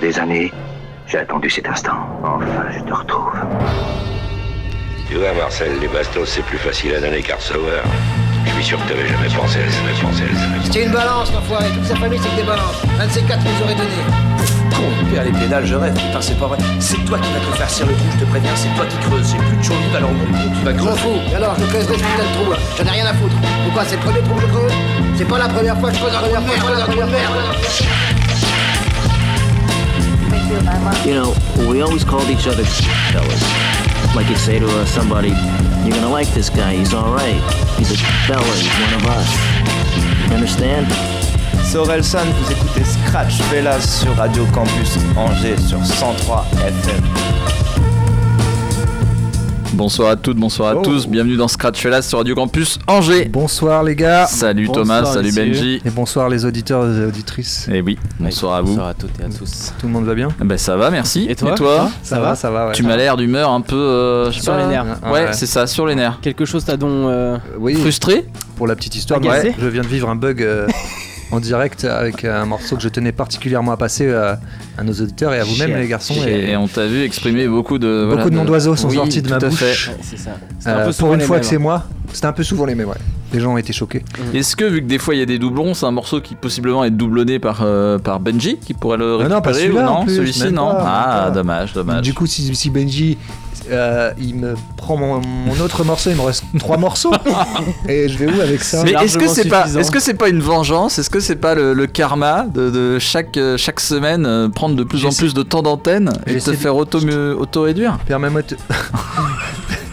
des années, j'ai attendu cet instant. Enfin, je te retrouve. Tu vois, Marcel, les bastos, c'est plus facile à donner qu'à recevoir. Je suis sûr que t'avais jamais pensé à ça, jamais pensé jamais. C'est une balance, l'enfoiré. Toute sa famille, c'est que des balances. Un de ces quatre nous aurait donné. Con, père les pédales, je rêve, putain, c'est pas vrai. C'est toi qui vas te faire cirer le trou, je te préviens, c'est toi qui creuses. J'ai plus de chauve alors mon con, tu vas Je m'en creuser. fous. Et alors, je creuse des putains de trous, là. J'en ai rien à foutre. Pourquoi C'est le premier trou que je creuse? C'est pas la première fois que je creuse un trou de You know, we always called each other fellas. Like you'd say to uh, somebody, you're gonna like this guy, he's alright. He's a fella, he's one of us. You understand? C'est Orelsan, vous écoutez Scratch Fellas sur Radio Campus Angers sur 103 FM. Bonsoir à toutes, bonsoir à Oh. tous, bienvenue dans Scratch Fellas sur Radio Campus Angers. Bonsoir les gars. Salut Bonsoir, Thomas, salut. Benji. Et bonsoir les auditeurs et auditrices. Et oui, bonsoir à vous. Bonsoir à toutes et à tous. Tout le monde va bien Ben ça va, merci. Et toi Ça va, ça va, ouais. Tu m'as l'air d'humeur un peu. euh, je sais Sur pas, les nerfs. Ouais, Ouais. c'est ça, sur les nerfs. Quelque chose t'a donc. euh, Oui, Frustré pour la petite histoire, ouais, je viens de vivre un bug euh, en direct avec un morceau que je tenais particulièrement à passer euh, à nos auditeurs et à vous-même les garçons. Et, Et, on t'a vu exprimer beaucoup de. beaucoup voilà, de noms d'oiseaux sont Oui, sortis de ma bouche. ouais, c'est ça. C'est Euh, un peu pour une fois mêmes, que c'est hein. moi, c'était un peu souvent les mêmes, ouais. Les gens ont été choqués. Est-ce que, vu que des fois il y a des doublons, c'est un morceau qui possiblement est doublonné par, euh, par Benji qui pourrait le non, pas récupérer non plus, Celui-ci, non? pas, même Ah, pas. dommage, dommage. Du coup, si, si Benji euh, il me prend mon, mon autre morceau, il me reste trois morceaux. et je vais où avec ça Mais est-ce que c'est pas, suffisant. est-ce que c'est pas une vengeance? Est-ce que c'est pas le, le karma de, de chaque euh, chaque semaine euh, prendre de plus en plus de temps d'antenne et te faire auto auto réduire Permets-moi de te...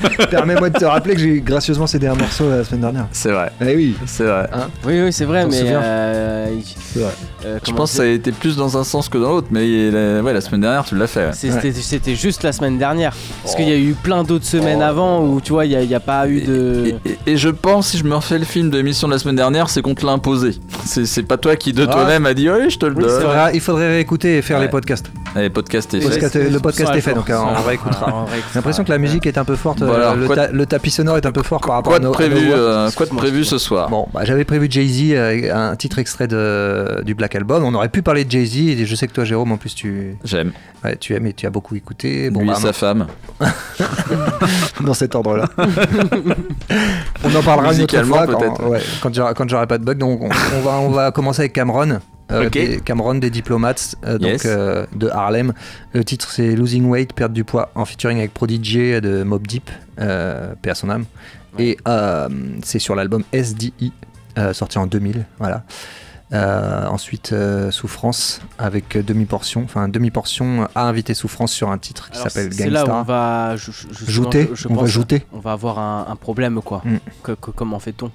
Permets-moi de te rappeler que j'ai gracieusement cédé un morceau la semaine dernière. C'est vrai, Eh oui, c'est vrai. Oui, oui, c'est vrai, mais. euh, vrai. euh, Je pense que ça a été plus dans un sens que dans l'autre, mais la, ouais, la semaine dernière tu l'as fait. ouais. C'était juste la semaine dernière. Parce qu'il y a eu plein d'autres semaines avant où tu vois, il n'y a, pas eu de. Et, et- et je pense, si je me refais le film de l'émission de la semaine dernière, c'est qu'on te l'a imposé. C'est pas toi qui de Ah. toi-même a dit oui, je te le donne. il faudrait réécouter et faire Ouais. les podcasts. Allez, podcast est Le fait. le podcast est fait, donc jour. on réécoutera. J'ai l'impression que la musique est un peu forte, euh, Voilà, le, quoi ta- le tapis sonore est un peu fort par rapport Quoi à nos, à nos prévu, euh, quoi de prévu ce soir Bon, bah, j'avais prévu Jay-Z, euh, un titre extrait de, du Black Album. On aurait pu parler de Jay-Z, et je sais que toi, Jérôme, en plus, tu, J'aime. ouais, tu aimes et tu as beaucoup écouté. Bon, Lui bah, et sa femme. dans cet ordre-là. on en parlera une autre Musicalement, fois quand, ouais, quand j'aurai quand j'aurai pas de bug. Donc on, on va on va commencer avec Cameron. Euh, des- Cameron des diplomates euh, donc Yes. euh, de Harlem. Le titre c'est Losing Weight, perdre du poids en featuring avec Prodigy de Mob Deep, euh, paix à son âme. Et c'est sur l'album SDI sorti en 2000, voilà. Ensuite, Souffrance avec demi portion, enfin demi portion a invité Souffrance sur un titre qui s'appelle C'est là où on Gangstar. va. Jouter, on va jouter. On va avoir un, un problème, quoi. Mm. Que- que- comment fait-on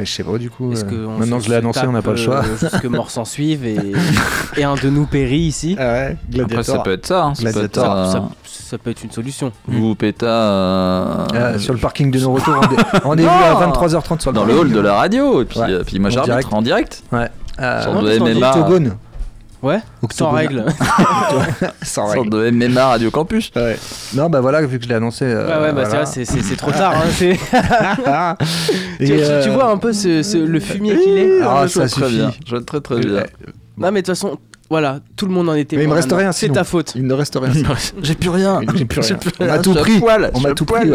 Mais je sais pas du coup. Euh, maintenant que je l'ai annoncé, on n'a pas le choix. euh, que mort s'en suive et, et un de nous périt ici. Ah ouais, Après, ça peut être ça. hein, ça peut être, Gladiator. Ça, ça peut être une solution. Vous péta euh, Euh, sur le parking de nos retours, rendez- rendez-vous à 23h30 sur le dans le hall de la radio. Et puis, Ouais. puis moi En j'arbitre direct. en direct. Ouais. Euh, Sorte non, Octogone. Ouais, sans règle. Sans règle. de MMA Radio Campus. Ouais. Non, bah voilà, vu que je l'ai annoncé. euh, ouais, ouais, bah voilà. c'est vrai, c'est- c'est c'est trop tard. hein, tu, euh, tu vois un peu ce, ce- le fumier qu'il est Ah, ça très suffit. bien. Je vois très très bien. Ouais. Non, mais de toute façon, voilà, tout le monde en était. Mais il me reste rien, C'est ta faute. Il ne reste rien. J'ai plus rien. J'ai plus rien. On m'a tout pris. On m'a tout pris,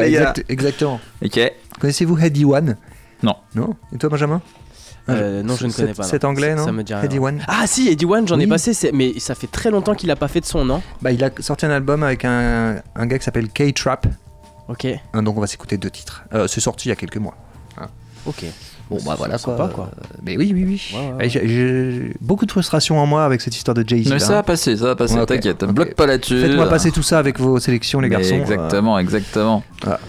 exactement. Ok. Connaissez-vous Heady One Non. Non? Et toi, Benjamin? Euh, non, je ne connais pas. non. Cet anglais, non Ça me dit. Heady One Ah si, Eddie One, j'en ai passé, mais ça fait très longtemps qu'il a pas fait de son, non Bah, il a sorti un album avec un, un gars qui s'appelle K-Trap. Ok, Hein, Donc, on va s'écouter deux titres. Euh, c'est sorti il y a quelques mois. ok. Bon, bah voilà sympa, quoi. quoi. Euh, mais oui, oui, oui. Ouais, ouais, Et j'ai- beaucoup de frustration en moi avec cette histoire de Jay-Z. Mais là. ça va passer, ça va passer. Ouais, ok. T'inquiète. Ok. Bloque pas là-dessus. Faites-moi passer tout ça avec vos sélections, les Mais garçons. Exactement, exactement. Voilà.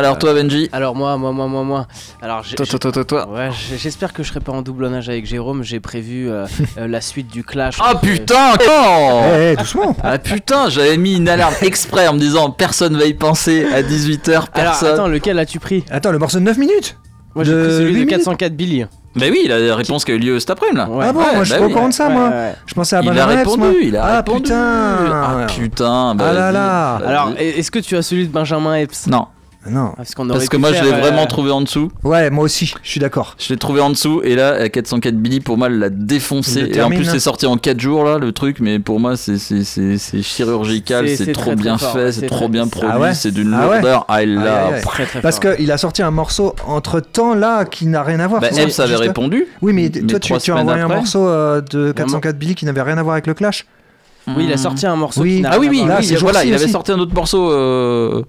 Alors toi Benji. Alors moi, moi, moi, moi, moi. Alors j'ai- Toi, toi, toi, toi, toi. Ouais, j'espère que je serai pas en doublonnage avec Jérôme. J'ai prévu euh, euh, la suite du clash. Ah putain, Euh... quand Eh, eh, doucement Ah putain, j'avais mis une alarme exprès en me disant personne va y penser à 18h, Alors personne. attends, lequel as-tu pris Attends, le morceau de 9 minutes Moi j'ai pris celui de minutes 404 Billy. Bah oui, la réponse qui a eu lieu cet après-midi là. Ouais. Ah bon, Ouais, moi je bah suis pas oui. au courant de ça, Ouais, moi. ouais. Je pensais à Il a répondu, moi. il a ah, répondu. putain Ah putain, bah Ah là. Alors, est-ce que tu as celui de Benjamin Epps? Non. Non. Parce, qu'on aurait Parce que moi, je l'ai euh, vraiment trouvé en dessous. Ouais, moi aussi, je suis d'accord. Je l'ai trouvé en dessous et là, à 404 Billy, pour moi, elle l'a défoncé. Et en plus, hein. c'est sorti en 4 jours là, le truc. Mais pour moi, c'est c'est- c'est- c'est chirurgical, C'est- trop très, bien fait, c'est trop très- bien produit, Ah ouais c'est d'une Ah ouais lourdeur. Ah. Très, très Parce qu'il a sorti un morceau entre temps là qui n'a rien à voir. Bah, C'est Epps avait juste- répondu. Oui, mais Mais toi, tu, as envoyé un morceau euh, de 404 Billy qui n'avait rien à voir avec le Clash Oui, il a sorti un morceau Oui. qui n'a Ah oui, oui. Là, oui, voilà, il avait sorti un autre morceau euh,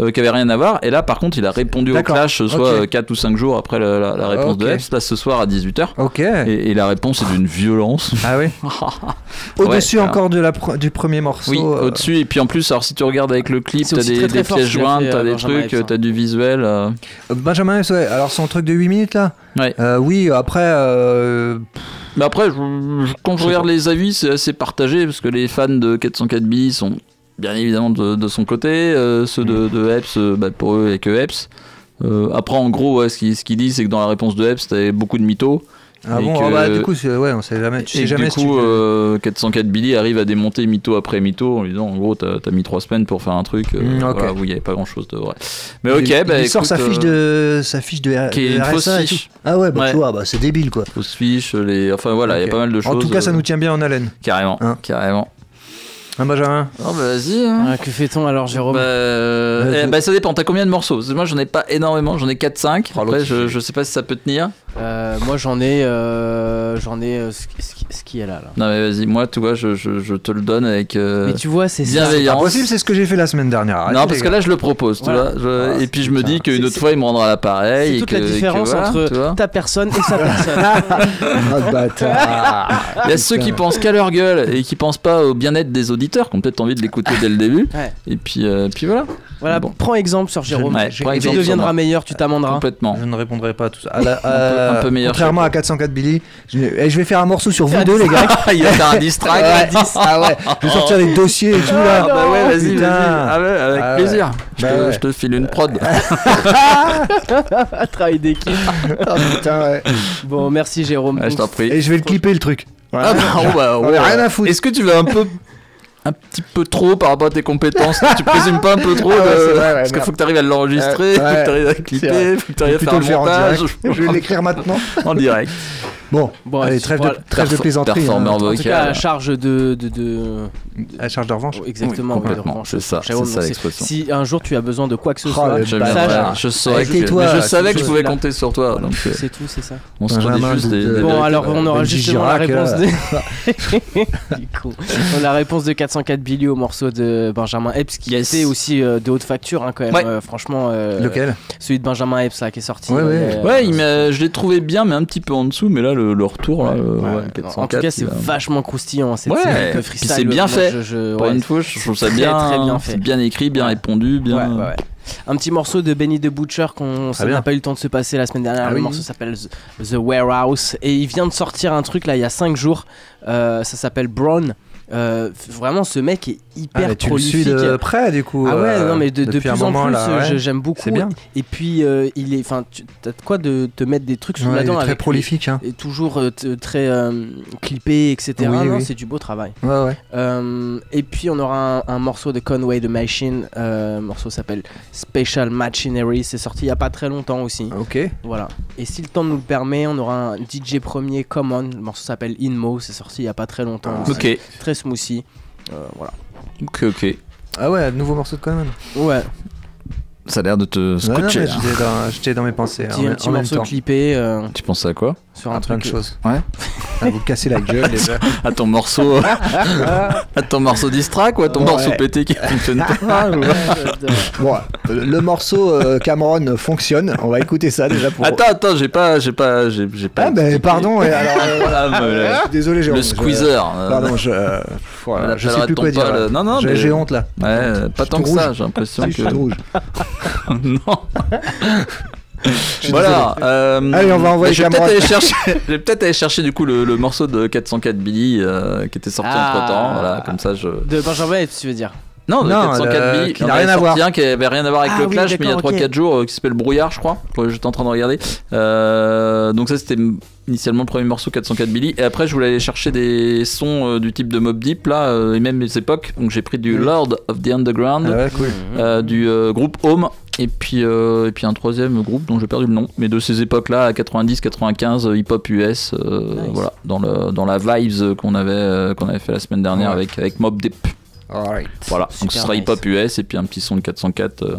euh, qui avait rien à voir. Et là, par contre, il a répondu au clash, soit Ok. 4 ou 5 jours après la, la- la réponse de Ok. Epps, là ce soir à 18h. Ok. Et, et la réponse est d'une violence. Ah oui Au-dessus Ouais, encore de la du premier morceau. Oui, euh, au-dessus. Et puis en plus, alors si tu regardes avec le clip, t'as des, très, très des pièces jointes, t'as euh, des Benjamin trucs, hein. t'as du visuel. euh. Benjamin Epps, ouais. Alors son truc de 8 minutes là Ouais. Euh, Oui, après. euh, Mais après, je- je- quand je regarde les avis, c'est assez partagé parce que les fans de 404 Billy sont bien évidemment de, de son côté. euh, ceux de, de Epps, euh, bah, pour eux, il a que Epps. Euh, après, en gros, ouais, ce qu'il ce dit, c'est que dans la réponse de Epps, t'avais beaucoup de mythos. Ah Et bon que- ah bah, Du coup, ouais, on sait jamais. Tu et sais jamais du si tu- coup, euh, 404 Billy arrive à démonter mytho après mytho en lui disant en gros, t'as as mis 3 semaines pour faire un truc euh, Mm, voilà, où il n'y avait pas grand chose de vrai. Mais il, ok, bah il sort sa fiche de sa fiche de, qui est de une RSA fausse et tout. fiche. Ah ouais, bah Ouais. tu vois, bah, c'est débile quoi. fausse fiche, les... enfin voilà, il y a pas mal de choses. En tout cas, ça nous tient bien en haleine. Carrément, Hein. carrément. Hein, Benjamin Oh bah vas-y. hein. Ah, que fait-on alors, Jérôme Bah, euh, eh, je- bah, ça dépend, t'as combien de morceaux? Parce que Moi j'en ai pas énormément, j'en ai 4-5. Oh, Après l'autre, je, je sais pas si ça peut tenir. Euh, Moi, j'en ai, euh, j'en ai euh, ce, qui- ce qui- est là. là. Non mais vas-y, moi tu vois, je, je, je te le donne avec euh, Mais tu vois, c'est ça. Bienveillance. possible, c'est ce que j'ai fait la semaine dernière. Arrêtez, non les parce que gars. là je le propose, tu Voilà. vois. je- Ah, et puis je me dis qu'une autre fois il me rendra l'appareil. C'est et toute que, la que différence voilà, tu entre vois. ta personne et sa personne. Ah, bâtard. Il y a ceux qui pensent qu'à leur gueule et qui pensent pas au bien-être des auditeurs, qui ont peut-être envie de l'écouter dès le début. Ouais. Et puis, euh, puis voilà, Voilà, Bon. prends exemple sur Jérôme. Ouais, tu exemple deviendras meilleur, tu t'amenderas. complètement. Je ne répondrai pas à tout ça. À la- peu- euh, un peu meilleur Contrairement à 404 Billy, je, eh, je vais faire un morceau sur vous deux, les gars. il va faire un distract. Ouais, ah ouais, je vais sortir les dossiers et tout là. Ah bah ouais, vas-y, vas-y. Ah ouais, avec Ah ouais. plaisir. Je, Bah te, ouais. je te file une prod. Travail d'équipe. Oh, putain, ouais. Bon, merci Jérôme. Ouais, je t'en prie. Et je vais le clipper le truc. Ah bah, oh bah, On ouais. a rien à foutre. Est-ce que tu vas un peu un petit peu trop par rapport à tes compétences Tu présumes pas un peu trop Ah ouais, de- c'est vrai, ouais, Parce qu'il faut que tu arrives à l'enregistrer, Ouais, faut que tu arrives à clipper, faut que tu arrives à faire le en montage. direct. Je vais l'écrire maintenant. en direct. Bon, Bon, allez, trêve de, trêve de plaisanterie. performeur hein. En tout cas, à charge de. de, de... À charge de revanche. Exactement, Oui, complètement, revanche c'est ça, c'est ça l'expression. Si un jour tu as besoin de quoi que ce Oh, soit, sache. ouais. je saurais que, mais je savais que je pouvais compter sur toi. Euh, C'est tout, c'est ça. on se Benjamin juste des, de- des Bon, alors on aura justement la Girac, réponse de. La réponse de 404 Billy au morceau de Benjamin Epps qui était aussi euh, de haute facture, hein, quand même. Euh, franchement, euh, Lequel? celui de Benjamin Epps là qui est sorti. Ouais, euh, je l'ai trouvé bien, mais un petit peu en dessous. Mais là, le, le retour, là, le- Ouais, ouais, non, 404, en tout cas, c'est vachement croustillant. hein, c'est bien fait. je- je- Pour ouais, une fois, je trouve ça très, bien, très bien fait. c'est bien écrit, bien Ouais. répondu, bien. Ouais, ouais, ouais. Un petit morceau de Benny the Butcher qu'on n'a pas eu le temps de se passer la semaine dernière. Ah le oui. morceau s'appelle The, The Warehouse et il vient de sortir un truc là il y a 5 jours. Euh, ça s'appelle Brown. Euh, vraiment, ce mec est Ah, hyper mais tu le suis prolifique. de près du coup. Ah ouais, euh, non mais de, de depuis plus un en moment plus, là. euh, ouais. j'aime beaucoup. C'est bien. Et puis euh, il est, enfin, tu as de quoi de te mettre des trucs sous Ouais, la il est dent très prolifique. Hein. Et toujours euh, très euh, clippé, etc. Oui, Non, oui. C'est du beau travail. Ouais, ouais. Euh, et puis on aura un, un morceau de Conway the Machine. Euh, le morceau s'appelle Special Machinery. C'est sorti il y a pas très longtemps aussi. Ok. Voilà. Et si le temps nous le permet, on aura un DJ premier Common. Le morceau s'appelle Inmo. C'est sorti il y a pas très longtemps. aussi. Ok, Très smoothie. Euh, voilà. ok, ok. Ah ouais, nouveau morceau de Conan. Ouais. Ça a l'air de te scotcher. J'étais dans, dans mes pensées. Petit, en, un petit en même morceau temps. clippé euh, Tu penses à quoi? Sur Ah, un truc. de choses. Ouais. À vous casser la gueule déjà. À ton morceau, à ton morceau distract ou à ton Ouais. morceau pété qui fonctionne pas ou- Bon, euh, le morceau euh, Cameron fonctionne. On va écouter ça déjà pour. Attends, attends, j'ai pas, j'ai pas, j'ai j'ai pas. Ah ben pardon. et alors, euh, Ah, désolé, Jérôme. le squeezer. euh, Pardon, je. euh, voilà, je sais plus quoi dire. le- non, non, J'ai mais- j'ai honte là. Ouais, euh, pas tant que tout ça, rouge. j'ai l'impression que. rouge. non. voilà. euh, Allez, on va envoyer je vais peut-être aller chercher. je vais peut-être aller chercher du coup le, le morceau de 404 Billy euh, qui était sorti Ah. entre temps. Voilà, comme ça je. De Benjamin tu veux dire? Non, de Non, 404 le- Billy. qui n'a rien à sorti voir. un qui avait rien à voir avec Ah le oui, Clash, mais il y a d'accord, 3-4 ok. jours euh, qui s'appelle Brouillard, je crois. J'étais en train de regarder. Euh, donc ça c'était initialement le premier morceau 404 Billy. Et après je voulais aller chercher des sons euh, du type de Mob Deep là, euh, et même les époques. Donc j'ai pris du. Lord of the Underground. Ah ouais, cool. euh, du euh, groupe Home Et puis, euh, et puis un troisième groupe dont j'ai perdu le nom, mais de ces époques-là, à 90-95, hip-hop US, euh, voilà, dans, le, dans la vibes qu'on avait, euh, qu'on avait fait la semaine dernière avec, avec Mob Deep. Alright. Voilà, donc ce sera nice. hip-hop US et puis un petit son de 404 euh,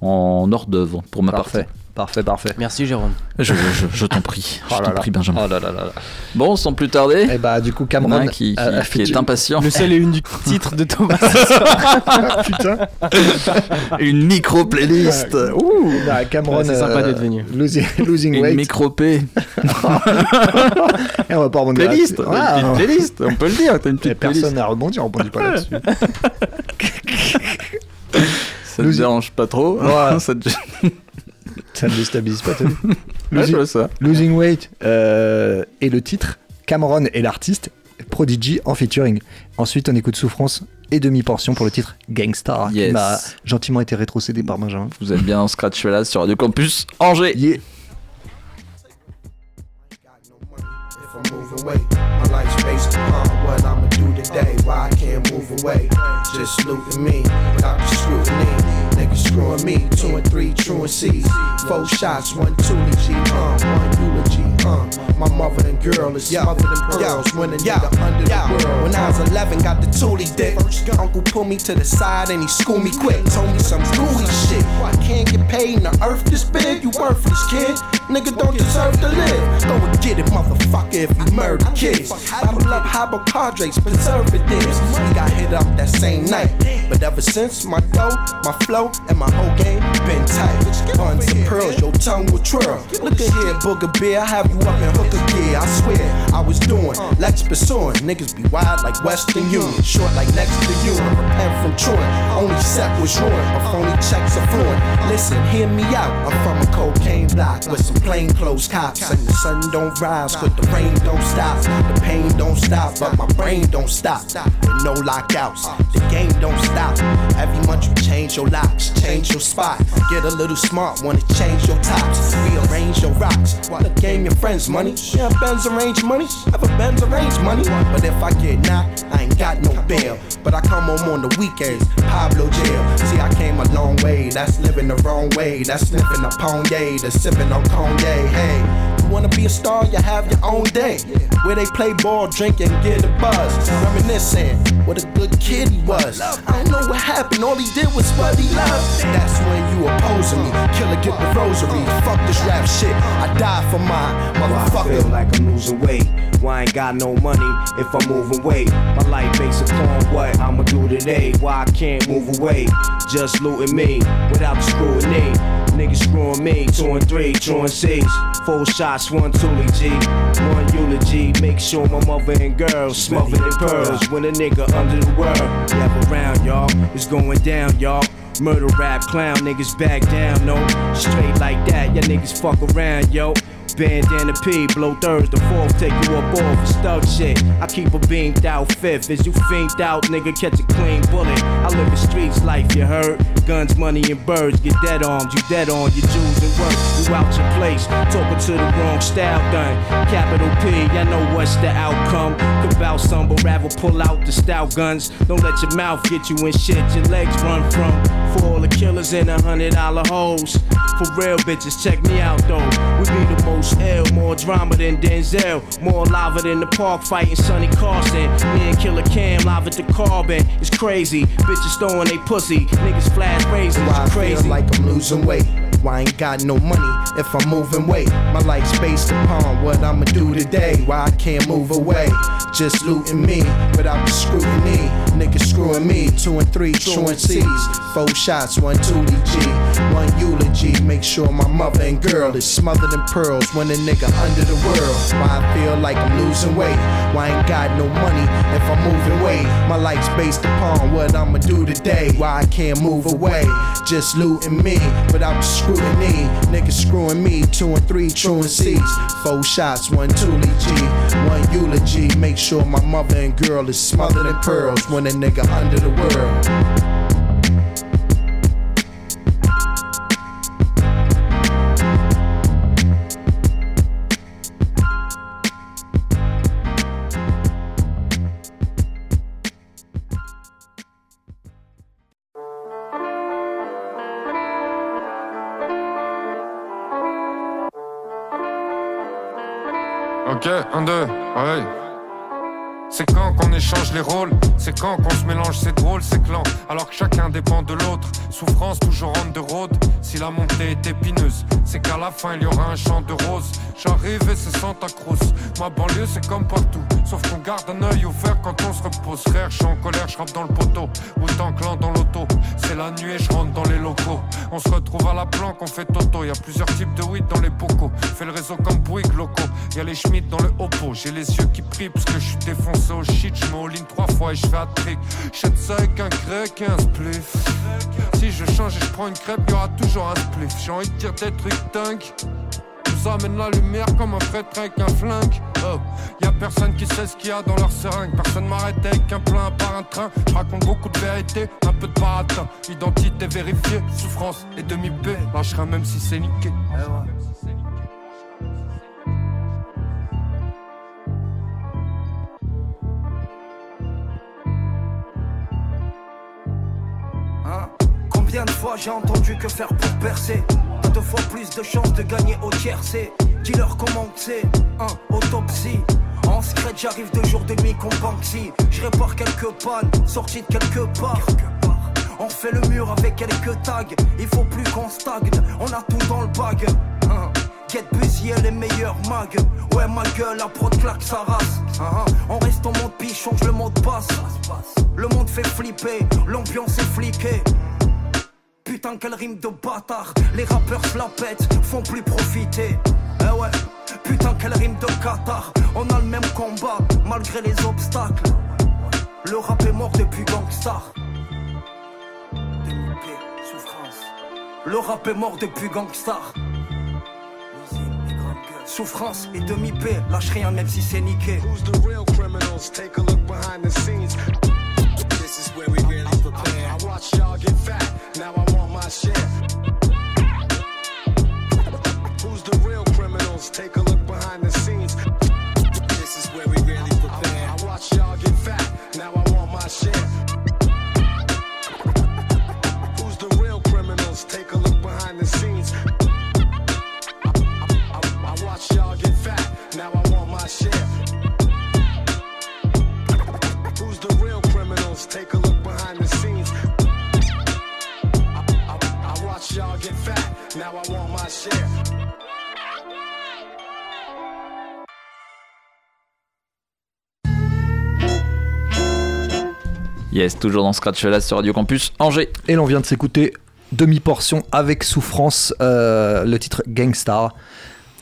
en hors d'œuvre pour ma Parfait. partie. Parfait, parfait. Merci Jérôme. Je, je, je t'en prie, je Oh t'en prie Benjamin. Oh là là là là. Bon, sans plus tarder, Et bah, du coup, il y en a Cameron. un qui, qui- a- a qui fait est du- impatient. Le seul et unique titre de Thomas. Putain. Une micro-playlist Ouh, bah, Cameron. Ouais, c'est sympa d'être venu. Losing, losing Une weight. micro-P. Et on va pas rebondir Playlist là-dessus. Une Ah, playlist, on peut le dire, t'as une Et petite playlist. personne n'a rebondi, on rebondit pas là-dessus. Ça te Losing- dérange pas trop Ouais. Ça te- Ça ne déstabilise pas, t'as vu Ouais, je Losing, ça. Losing Weight euh, et le titre, Cameron et l'artiste, Prodigy en featuring. Ensuite, on écoute Souffrance et Demi-Portion pour le titre Gangstar, qui Yes. m'a gentiment été rétrocédé par Benjamin. Vous êtes bien en Scratch là sur Radio Campus Angers. Yeah. If I'm moving away, my life's based upon what I'ma do today. Why I can't move away? Just looting me without the scrutiny. Niggas screwing me, two and three truancies. Four shots, one G, uh, one eulogy, uh. My mother and girl is smothered in pearls when a nigga under the world. When I was 11, got the Thule dick. Uncle pulled me to the side and he schooled me quick. Told me some gooey shit. I can't get paid in the earth this big. You worthless kid. Nigga don't deserve to live. Go and get it, motherfucker, if you murder kids. Bottle up hypochondrites, preservatives. We got hit up that same night. But ever since, my dough, my flow, and my whole game been tight. Buns and pearls, your tongue will twirl. Look at here, booger beer, I have you up in hooker gear. I swear, I was doing Lex pursuing. Niggas be wild like Western Union, short like next to you. Repent from truant. Only set was ruined, my phony checks are flowing. Listen, hear me out. I'm from a cocaine block with some plain clothes cops. And the sun don't rise, but the rain don't stop. The pain don't stop, but my brain don't stop. And no lockouts, the game don't stop. Every month you change your locks, change your spot. Get a little smart, wanna change your tops. Rearrange your rocks. Look, game your friends money. Yeah, Benz arrange money. Have a Benz arrange money. But if I get knocked, I ain't got no bail. But I come home on the weekends, Pablo jail. See, I came a long way. That's living the wrong way. That's sniffing a Ponye, that's sipping on Cognac. Hey, wanna be a star? You have your own day. Where they play ball, drink, and get a buzz. Reminiscing what a good kid he was. I don't know what happened. All he did was what he loved. That's when you opposing me. Killer, get the rosary. Fuck this rap shit. I die for mine, I feel motherfucker. like I'm losing weight. Why I ain't got no money if I'm moving weight? My life based upon what I'ma do today. Why I can't move away? Just looting me without the scrutiny. Niggas screwing me, two and three, truant six. Four shots, one Thule G, one eulogy. Make sure my mother and girls smothered in pearls. When a nigga under the world, never around, y'all. It's going down, y'all. Murder rap clown, niggas back down, no. Straight like that, y'all niggas fuck around, yo. Bandana P, blow thirds, the fourth, take you up off for stuck shit. I keep a beamed out fifth. As you fiend out, nigga, catch a clean bullet. I live the streets life, you heard? Guns, money, and birds, get dead armed, you dead on your jewels and work. You out your place, talking to the wrong style gun. Capital P, I know what's the outcome. Could bout some, but rather pull out the stout guns. Don't let your mouth get you in shit your legs run from. For all the killers in a hundred dollar hoes. For real bitches, check me out though. We be the most ill, more drama than Denzel. More lava than the park fighting Sonny Carson. Me and Killer Cam live at the carbon. It's crazy. Bitches throwing they pussy. Niggas flash raisins. Why I Crazy. feel like I'm losing weight. Why I ain't got no money if I'm moving weight. My life's based upon what I'ma do today. Why I can't move away. Just looting me without the scrutiny. Niggas screwing me. Two and three truancies. Four shots, one two G, one eulogy. Make sure my mother and girl is smothered in pearls when a nigga under the world. Why I feel like I'm losing weight. Why I ain't got no money if I'm moving weight. My life's based upon what I'ma do today. Why I can't move away. Just looting me without the scrutiny. Niggas screwing me. Two and three truancies. Four shots, one Thule G, one eulogy. Make sure my mother and girl is smothered in pearls when a nigga under the world. Quand qu'on se mélange, c'est drôle, c'est clan, alors que chacun dépend de l'autre. Souffrance toujours on the road, si la montée est épineuse, c'est qu'à la fin il y aura un champ de roses. J'arrive et c'est Santa Cruz, ma banlieue c'est comme partout, sauf qu'on garde un œil ouvert quand on se repose. Frère, je suis en colère, je frappe dans le poteau, autant clan dans l'auto. C'est la nuit et je rentre dans les locaux. On se retrouve à la planque, on fait toto. Y a plusieurs types de weed dans les bocaux. Fais le réseau comme Bouygues locaux. Y a les Schmitt dans le Oppo. J'ai les yeux qui prient parce que je suis défoncé au shit. Je me ligne trois fois et je fais un trick. J'aide ça avec un grec et un spliff. Si je change et je prends une crêpe, y aura toujours un spliff. J'ai envie de dire des trucs dingues. Nous amène la lumière comme un prêtre avec un flingue. Oh, y a personne qui sait ce qu'il y a dans leur seringue. Personne m'arrête avec un plein par un train. Je raconte beaucoup de vérité, un peu de baratin. Identité vérifiée, souffrance et demi-paix. Lâcherai même si c'est niqué. Combien de fois j'ai entendu que faire pour percer T'as deux fois plus de chances de gagner au tiercé. Dis-leur comment c'est, un autopsie. En secret j'arrive deux jours de nuit comme Banksy Je répare quelques pannes, sorti de quelque part. On fait le mur avec quelques tags Il faut plus qu'on stagne, on a tout dans le bag Hein. Get busy et les meilleurs mags Ouais ma gueule, la prod claque sa race Hein. On reste en mode piche, change le mot de passe. Le monde fait flipper, l'ambiance est fliquée Putain quelle rime de bâtard. Les rappeurs pètent, font plus profiter. Eh ouais Putain quelle rime de Qatar On a le même combat malgré les obstacles. Le rap est mort depuis Gangstar. Demi-P, souffrance. Le rap est mort depuis Gangstar. Souffrance et demi-P, lâche rien même si c'est niqué. Who's the real criminals? Take a look behind the scenes. This is where we really prepare. I watch y'all get fat, now I want Who's the real criminals? Take a look behind the scenes. This is where we really. I watch y'all get fat, now I want my share. Now I want my share. Yes, toujours dans Scratch là sur Radio Campus Angers. Et l'on vient de s'écouter demi-portion avec souffrance, euh, le titre Gangstar.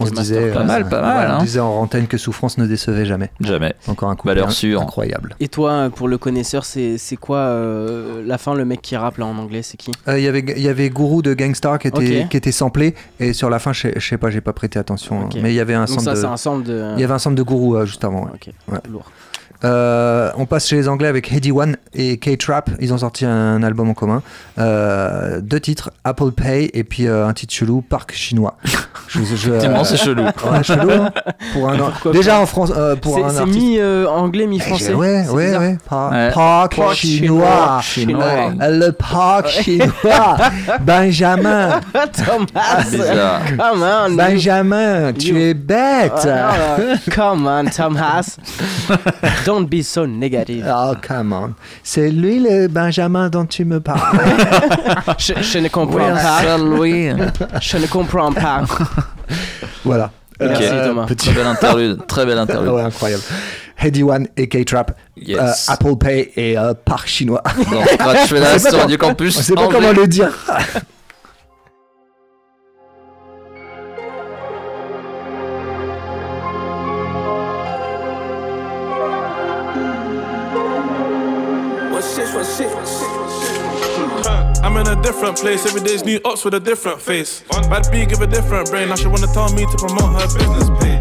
On se disait, Pas mal, pas mal, On hein. disait en antenne que souffrance ne décevait jamais. Jamais. Encore un coup Valeur sûre. incroyable. Et toi, pour le connaisseur, c'est quoi euh, la fin, le mec qui rappe là en anglais, c'est qui? Euh, Il y avait il y avait Guru de Gangstar qui était qui était samplé et sur la fin je sais- pas j'ai pas prêté attention Ok. mais il y avait un Donc sample ça, de c'est un sample de- il y avait un sample de Guru euh, juste avant ouais. Ok, Ouais. lourd. Euh, on passe chez les Anglais avec Heady One et K-Trap. Ils ont sorti un album en commun. Euh, deux titres, Apple Pay et puis euh, un titre chelou, Parc Chinois. Je- c'est chelou. Ouais, chelou. hein. pour un, Pourquoi déjà en France, pour un c'est artiste. mi euh, anglais, mi français. Ouais, ouais, ouais. Par- Ouais. Parc Parc chinois. chinois. Le parc chinois. Benjamin. Thomas, Bizarre. come on, Benjamin, tu es bête. Ah, non, come on, Thomas. Don't be so negative. Oh, come on. C'est lui le Benjamin dont tu me parles. Je, je ne comprends Oui, pas. Louis. Je ne comprends pas. voilà. Merci, Euh, Thomas. Très belle interlude. Très belle interlude. Ouais, incroyable. Heady One et K-Trap. Yes. Euh, Apple Pay et euh, Parc Chinois. Sait pas sur comment- Campus. On sait pas comment le dire. I'm in a different place. Every day's new ops with a different face. Bad B give a different brain. Now she wanna tell me to promote her business page.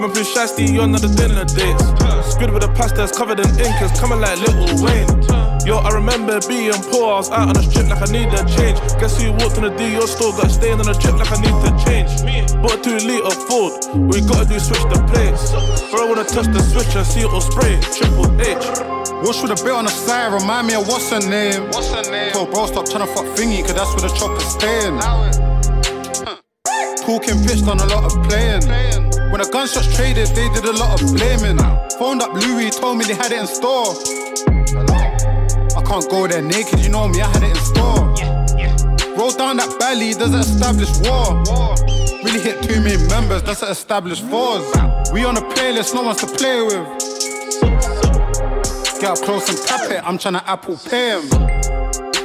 Me through you're not a dinner dates. Squid with a pastas covered in ink, it's coming like Little Wayne. Yo, I remember being poor, I was out on the strip like I need a change. Guess who walked in the DO store, got staying on the trip like I need to change. Bought a two liter Ford, we gotta do switch the plates. Bro, I wanna touch the switch and see it'll spray. Triple H. Wash with a bit on the side, remind me of what's her name. What's her name? Told bro, stop trying to fuck thingy, cause that's where the chopper's staying. talking pitch, on a lot of playing. When the gunshots traded, they did a lot of blaming. Phoned up Louis, told me they had it in store. I can't go there naked, you know me, I had it in store. Roll down that valley, does it establish war? Really hit too many members, that's an established force. We on a playlist, no one's to play with. Get up close and tap it, I'm tryna Apple pay him.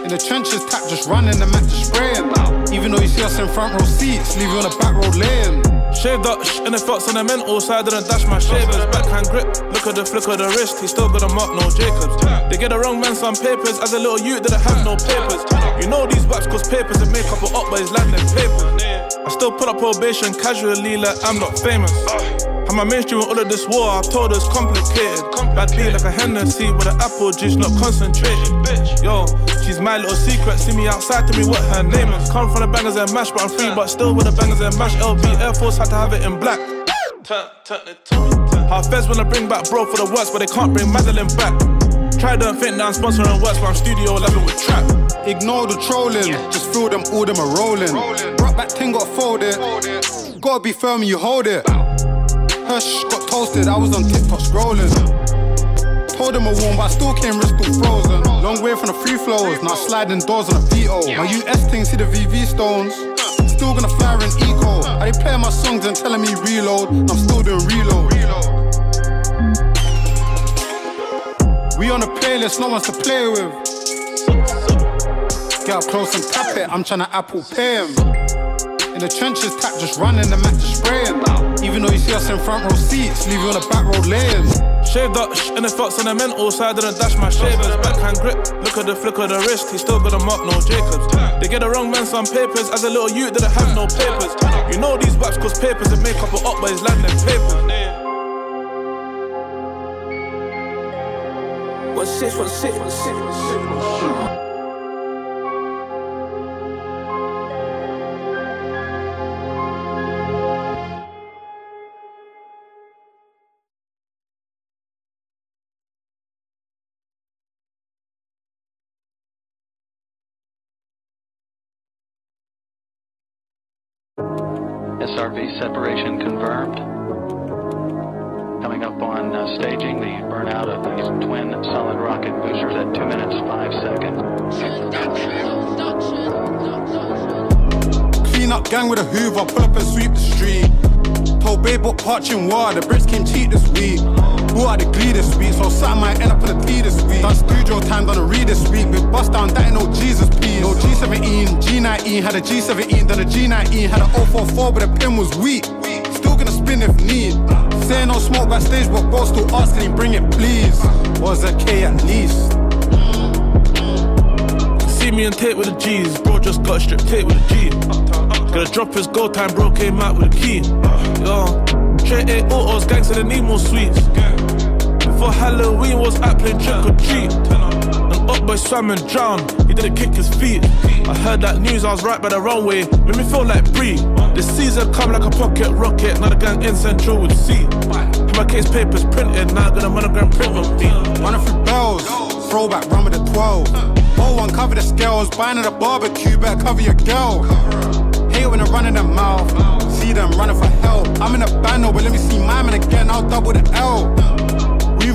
In the trenches, tap just running, the match just spraying. Even though you see us in front row seats, leave you on the back row laying. Shaved up, sh- and it felt sentimental, so I didn't dash my shavers. Backhand grip, look at the flick of the wrist, he still got a mark, no Jacobs. They get the wrong man some papers, as a little youth didn't have no papers. You know these waps cause papers and make up a up, but it's landing papers. I still put up probation casually like I'm not famous. I'm a mainstream with all of this war, I told her it's complicated. Bad beat like a Hennessy with an apple juice, not concentrated. Yo, she's my little secret, see me outside, tell me what her name is. Come from the bangers and mash, but I'm free, but still with the bangers and mash. LV Air Force had to have it in black. Turn, turn it, turn it. How feds wanna bring back bro for the worst, but they can't bring Madeline back. Try don't think that I'm sponsoring works, but I'm studio level with trap. Ignore the trolling, just feel them, all them are rolling. Brought back ting got folded. Gotta be firm, you hold it. Hush, got toasted, I was on TikTok scrolling. Told them I warm, but I still came wrist all frozen. Long way from the free flows, now sliding doors on a VO. My US thing, see the VV stones. Still gonna fire in eco. I they playing my songs and telling me reload. I'm still doing reload. We on a playlist, no one's to play with. Get up close and tap it, I'm trying to Apple pay him. In the trenches, tap just running, the match just spraying. Even though you see us in front row seats, leave you on the back row laying. Shaved up, sh- and it felt sentimental, so I didn't dash my shavers. Backhand grip, look at the flick of the wrist, he still got a mark, no Jacobs. They get the wrong man some papers, as a little youth didn't have no papers. You know these waps cause papers and make up a up, but it's landing papers. What's this? What's this? What's this? What's this? SRV separation confirmed. Coming up on uh, staging the burnout of these twin solid rocket boosters at 2 minutes 5 seconds. Clean up gang with a hoover, pull up and sweep the street. Told babe book parching war, the Brits came cheap this week. Who are the this week? So something might end up in the T this week. Done studio time, done a read this week. Big bust down, that ain't no Jesus please. No G17, G19, had a G17, done a G19, had a 044, but the pin was weak. Still gonna spin if need. Say no smoke backstage, but boss still asking him, bring it please. Was a K at least. See me and tape with the G's, bro just got stripped tape with a G. Gonna drop his go time, bro came out with a key. Yo, straight eight autos, gangs they need more sweets. Before Halloween was out playing trick or treat. An up boy swam and drowned, he didn't kick his feet. I heard that news, I was right by the runway, made me feel like Brie. This season come like a pocket rocket, now the gang in central would see. My case papers printed, now I got a monogram print on me. Running through bells, throwback run with a 12. Oh, one cover the scales, buying at a barbecue, better cover your girl. Hate when I run in the mouth, see them running for help. I'm in a bando, but let me see my man again, I'll double the L.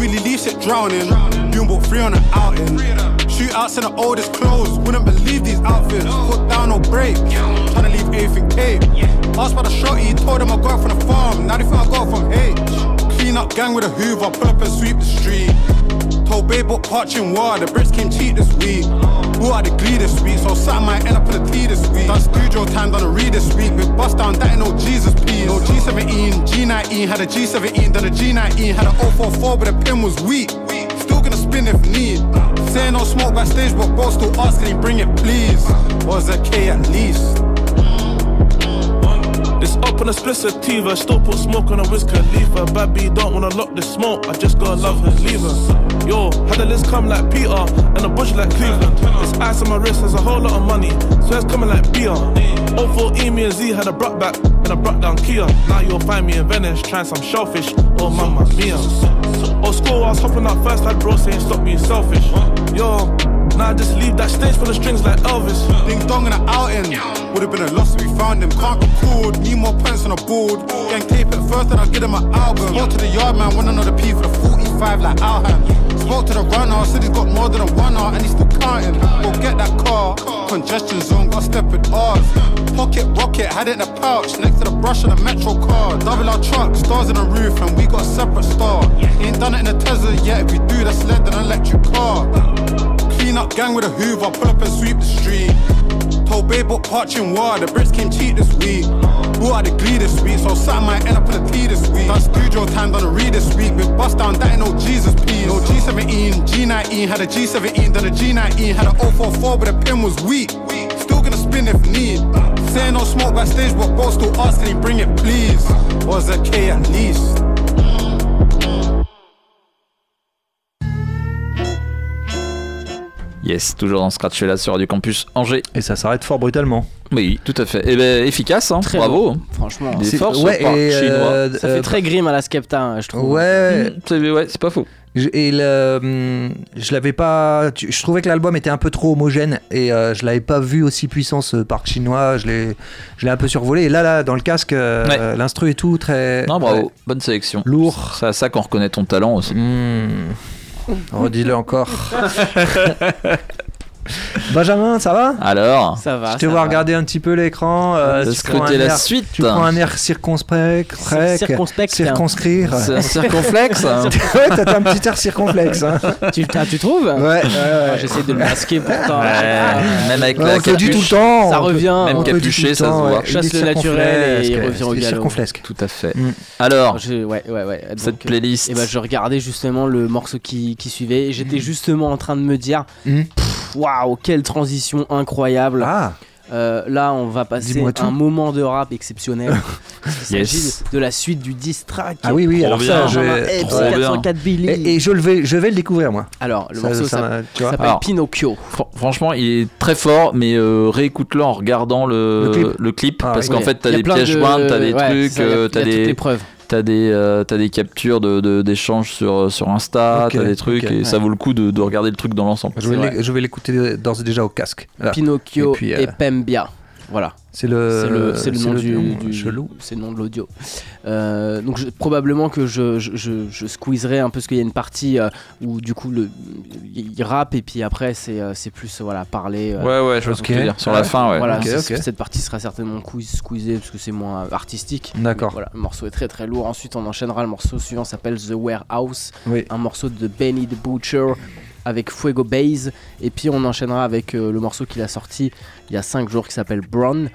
Really leave shit drowning, doing about three on an outing. Shootouts in the oldest clothes, wouldn't believe these outfits. Foot down, no break, trying to leave everything tape. Asked by the shorty, told him I got it from the farm, now they think I got it from H. Clean up gang with a hoover, pull up and sweep the street. Babe book parching war, the Brits came cheap this week. Who are the glee this week? So something might end up in the T this week. Done studio time, done a read this week. We bust down, that ain't no Jesus please. No G17, G19, had a G17, done a G19, had a 044, but the pin was weak. Still gonna spin if need. Say no smoke backstage, but boss still asking bring it please. Was a K at least. This up on a split sativa, still put smoke on a Wiz Khalifa. Bad B don't wanna lock this smoke, I just gotta love her, leave her. Yo, had the list come like Peter, and a bush like Cleveland. This ice on my wrist has a whole lot of money, so it's coming like beer. 04 E, me and Z had a brought back, and I brought down Kia. Now you'll find me in Venice, trying some shellfish, oh mamma mia. Old school, I was hopping up first, had bro saying stop being selfish. Yo, now I just leave that stage full of strings like Elvis. Ding dong in an outing. Would have been a loss if we found him. Can't record, need more points on the board. Gang tape it first, then I'll get him an album. Spoke to the yard man, wanna know the P for the 45 like Alham. Spoke to the runner, said he's got more than a one and he's still counting. Go get that car, congestion zone, got step with ours. Pocket rocket, had it in a pouch, next to the brush on a metro car. Double our truck, stars in the roof, and we got a separate star. Ain't done it in a Tesla yet, if we do, that's led an electric car. Up gang with a hoover, pull up and sweep the street. Told babe book parching war, the bricks came cheap this week. Who out the glee this week, so something might end up in the T this week. Done studio time, done a read this week. Been bust down, that ain't no Jesus piece. No G17, G19, had a G17, done a G19, had a 044, but the pin was weak. Still gonna spin if need. Saying no smoke backstage, but both still asking bring it please. Was a K at least. Yes, toujours dans Scratch là sur du campus Angers. Et ça s'arrête fort brutalement. Oui, tout à fait. Et ben efficace, hein. Très bravo. bon, franchement. Des C'est- forces ouais, et, chinois. euh, Ça fait très grim à la Skepta, hein, je trouve. Ouais, Mm, c'est ouais, c'est pas faux. Je- Et le, hum, je l'avais pas. Je trouvais que l'album était un peu trop homogène et euh, je l'avais pas vu aussi puissant ce parc chinois. Je l'ai, je l'ai un peu survolé. Et là, là, dans le casque, euh, Ouais. l'instru et tout très. Non, bravo, ouais. bonne sélection. Lourd. C'est à ça qu'on reconnaît ton talent aussi. Redis-le encore. Benjamin, ça va? Alors? Ça va. Je te vois va. regarder un petit peu l'écran. euh, De scruter prends un la air- suite. Tu prends un air circonspect. Circonspect. Circonscrire. C'est un circonflexe hein. ouais, t'as un petit air circonflexe. Hein. tu, ah, tu trouves? Ouais, ouais, Ah, ouais. J'essaie de le masquer pourtant. Ouais, même avec Ouais, la on te dit capuche. tout le temps. Ça revient. Même capuché, ça se voit. Chasse le naturel et il circonflexe, revient au galop. circonflesque. Tout à fait. Mm. Alors, Je- ouais, ouais, ouais. Donc, cette playlist. Et ben je regardais justement le morceau qui, suivait et j'étais justement en train de me dire Mm. Waouh quelle transition incroyable. Ah, Euh, là on va passer tout. un moment de rap exceptionnel. Il Yes. s'agit de la suite du diss track. ah oui, oui, Trop alors bien. ça, je vais. Epps, trop bien. 404 Billy. Et, et je, le vais, je vais le découvrir, moi. Alors le Ça- morceau ça s'appelle-. Pinocchio. fr- franchement, il est très fort, mais euh, réécoute-le en regardant le, Le clip. Ah, parce oui. qu'en fait, t'as des pièges de- jointes, t'as des ouais, trucs, euh, t'as des, les preuves. T'as des, euh, t'as des captures de, de- d'échanges sur, sur Insta, Ok, t'as des trucs, et ouais. ça vaut le coup de, de regarder le truc dans l'ensemble. Je vais l'écouter d'ores et déjà au casque. Là. Pinocchio Et puis, et, euh, Pembia. Voilà. C'est le, c'est le, le nom du, nom du- chelou. c'est le nom de l'audio. Euh, donc je- probablement que je, je, je, je squeezerai un peu parce qu'il y a une partie euh, où du coup le, il rappe et puis après c'est euh, c'est plus voilà parler. euh, Ouais, ouais, je vois ce que tu veux dire. Sur la fin, ouais. Voilà, cette partie sera certainement quiz, squeezée parce que c'est moins artistique. D'accord. Voilà, le morceau est très très lourd. Ensuite, on enchaînera. Le morceau suivant s'appelle The Warehouse, Oui. un morceau de Benny the Butcher avec Fuego Base. Et puis on enchaînera avec euh, le morceau qu'il a sorti il y a 5 jours qui s'appelle Brown.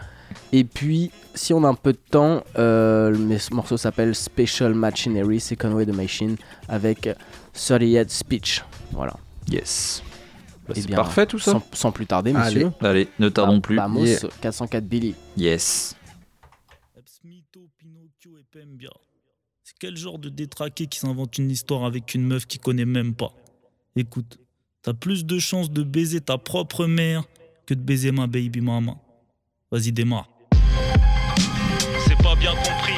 Et puis, si on a un peu de temps, euh, mais ce morceau s'appelle Special Machinery, c'est Conway the Machine avec 38 Speech. Voilà. Yes. Bah, Eh c'est parfait tout ça. Sans, sans plus tarder, monsieur. Allez, ne tardons Bah, plus. Vamos, Yeah. 404 Billy. Yes. C'est quel genre de détraqué qui s'invente une histoire avec une meuf qui connaît même pas? Écoute, t'as plus de chances de baiser ta propre mère que de baiser ma baby mama. Vas-y, démarre. C'est pas bien compris.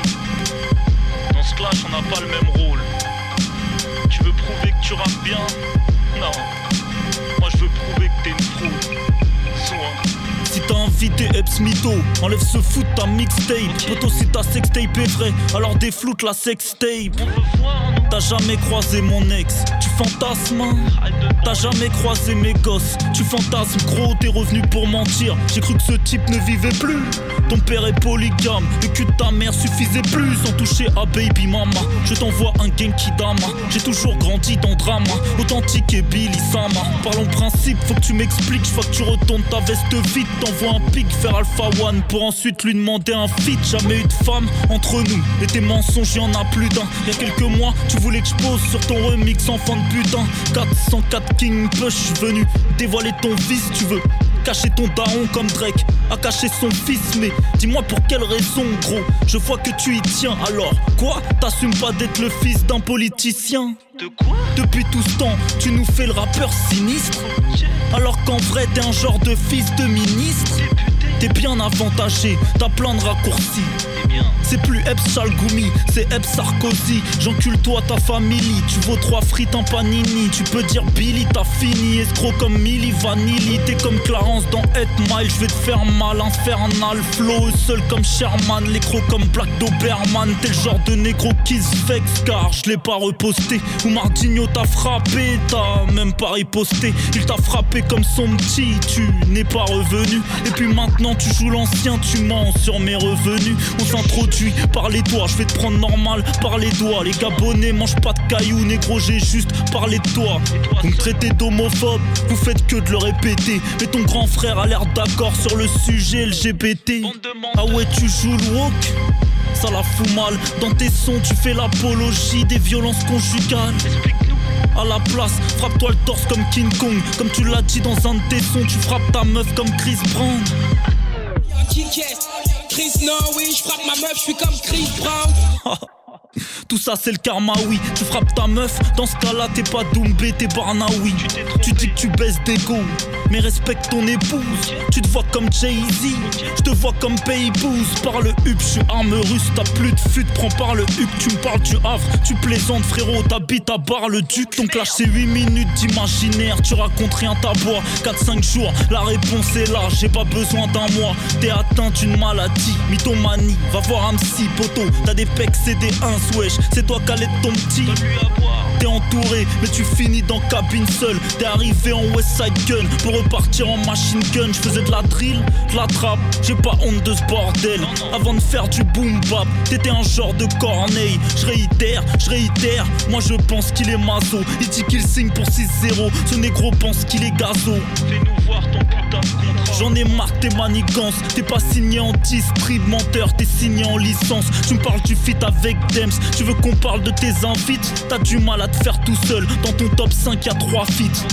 Dans ce clash, on n'a pas le même rôle. Tu veux prouver que tu rappes bien? Non. Moi, je veux prouver que t'es une fraude. Soin. Si t'as invité Epps Mito, enlève ce foot ta mixtape. Poto, si ta sextape est vraie, alors défloute la sextape. T'as jamais croisé mon ex, fantasmes. T'as jamais croisé mes gosses, tu fantasmes. Gros, t'es revenu pour mentir. J'ai cru que ce type ne vivait plus. Ton père est polygame, le cul de ta mère suffisait plus sans toucher à baby mama. Je t'envoie un Genki Dama. J'ai toujours grandi dans drama, authentique et Billy Sama. Parlons principe, faut que tu m'expliques. Je que tu retournes ta veste vite. T'envoies un pic faire Alpha One pour ensuite lui demander un feat. Jamais eu de femme entre nous. Et tes mensonges, y en a plus d'un. Y a quelques mois, tu voulais que je pose sur ton remix enfant de putain. 404 King Push, venu dévoiler ton vice, tu veux. Cacher ton daron comme Drake a caché son fils, mais dis-moi pour quelle raison, gros? Je vois que tu y tiens, alors quoi? T'assumes pas d'être le fils d'un politicien De quoi? Depuis tout ce temps, tu nous fais le rappeur sinistre. Alors qu'en vrai, t'es un genre de fils de ministre. T'es bien avantagé, t'as plein de raccourcis. C'est plus Epps Chalgoumi, c'est Epps Sarkozy. J'encule toi ta famille, tu vaux trois frites en panini. Tu peux dire Billy, t'as fini, escroc comme Milli Vanilli. T'es comme Clarence dans 8 Mile, je vais te faire mal, infernal. Flow seul comme Sherman, les crocs comme Black Doberman. T'es le genre de négro qui se vexe car je l'ai pas reposté. Ou Martinho t'a frappé, t'as même pas riposté. Il t'a frappé comme son petit, tu n'es pas revenu. Et puis maintenant tu joues l'ancien, tu mens sur mes revenus. On s'introduit par les doigts, je vais te prendre normal par les doigts. Les Gabonais mangent pas de cailloux, négro, j'ai juste parlé de toi. Vous me traitez d'homophobe, vous faites que de le répéter. Mais ton grand frère a l'air d'accord sur le sujet LGBT. Ah ouais, tu joues le woke? Ça la fout mal. Dans tes sons, tu fais l'apologie des violences conjugales. À la place, frappe-toi le torse comme King Kong. Comme tu l'as dit dans un de tes sons, tu frappes ta meuf comme Chris Brown. Chris, non, oui, je frappe ma meuf, je suis comme Chris Brown. Tout ça c'est le karma, oui. Tu frappes ta meuf, dans ce cas-là t'es pas Doumbé, t'es Barnaoui. Tu dis que tu baisses d'ego, mais respecte ton épouse. Tu te vois comme Jay-Z, je te vois comme Paybouz. Par le hup, je suis arme russe, t'as plus de fut, prends par le hup. Tu me parles du Havre, tu plaisantes frérot, t'habites à bar le duc. Ton clash c'est 8 minutes d'imaginaire, tu racontes rien ta bois. 4-5 jours, la réponse est là, j'ai pas besoin d'un mois. T'es atteint d'une maladie, mythomanie. Va voir un psy, poto, t'as des pecs, c'est des 1 wesh. C'est toi qui allais ton petit. T'es entouré, mais tu finis dans cabine seul. T'es arrivé en West Side Gun pour repartir en machine gun. Je faisais de la drill, de la trappe. J'ai pas honte de ce bordel. Avant de faire du boom bap, t'étais un genre de corneille. Je réitère, je réitère. Moi je pense qu'il est maso. Il dit qu'il signe pour 6-0. Ce négro pense qu'il est gazo. Fais-nous voir ton putain de contrat. J'en ai marre tes manigances. T'es pas signé en distrib, menteur. T'es signé en licence. Tu me parles du fit avec Dems. Tu veux qu'on parle de tes invites? T'as du mal à te faire tout seul. Dans ton top 5, y'a 3 feats.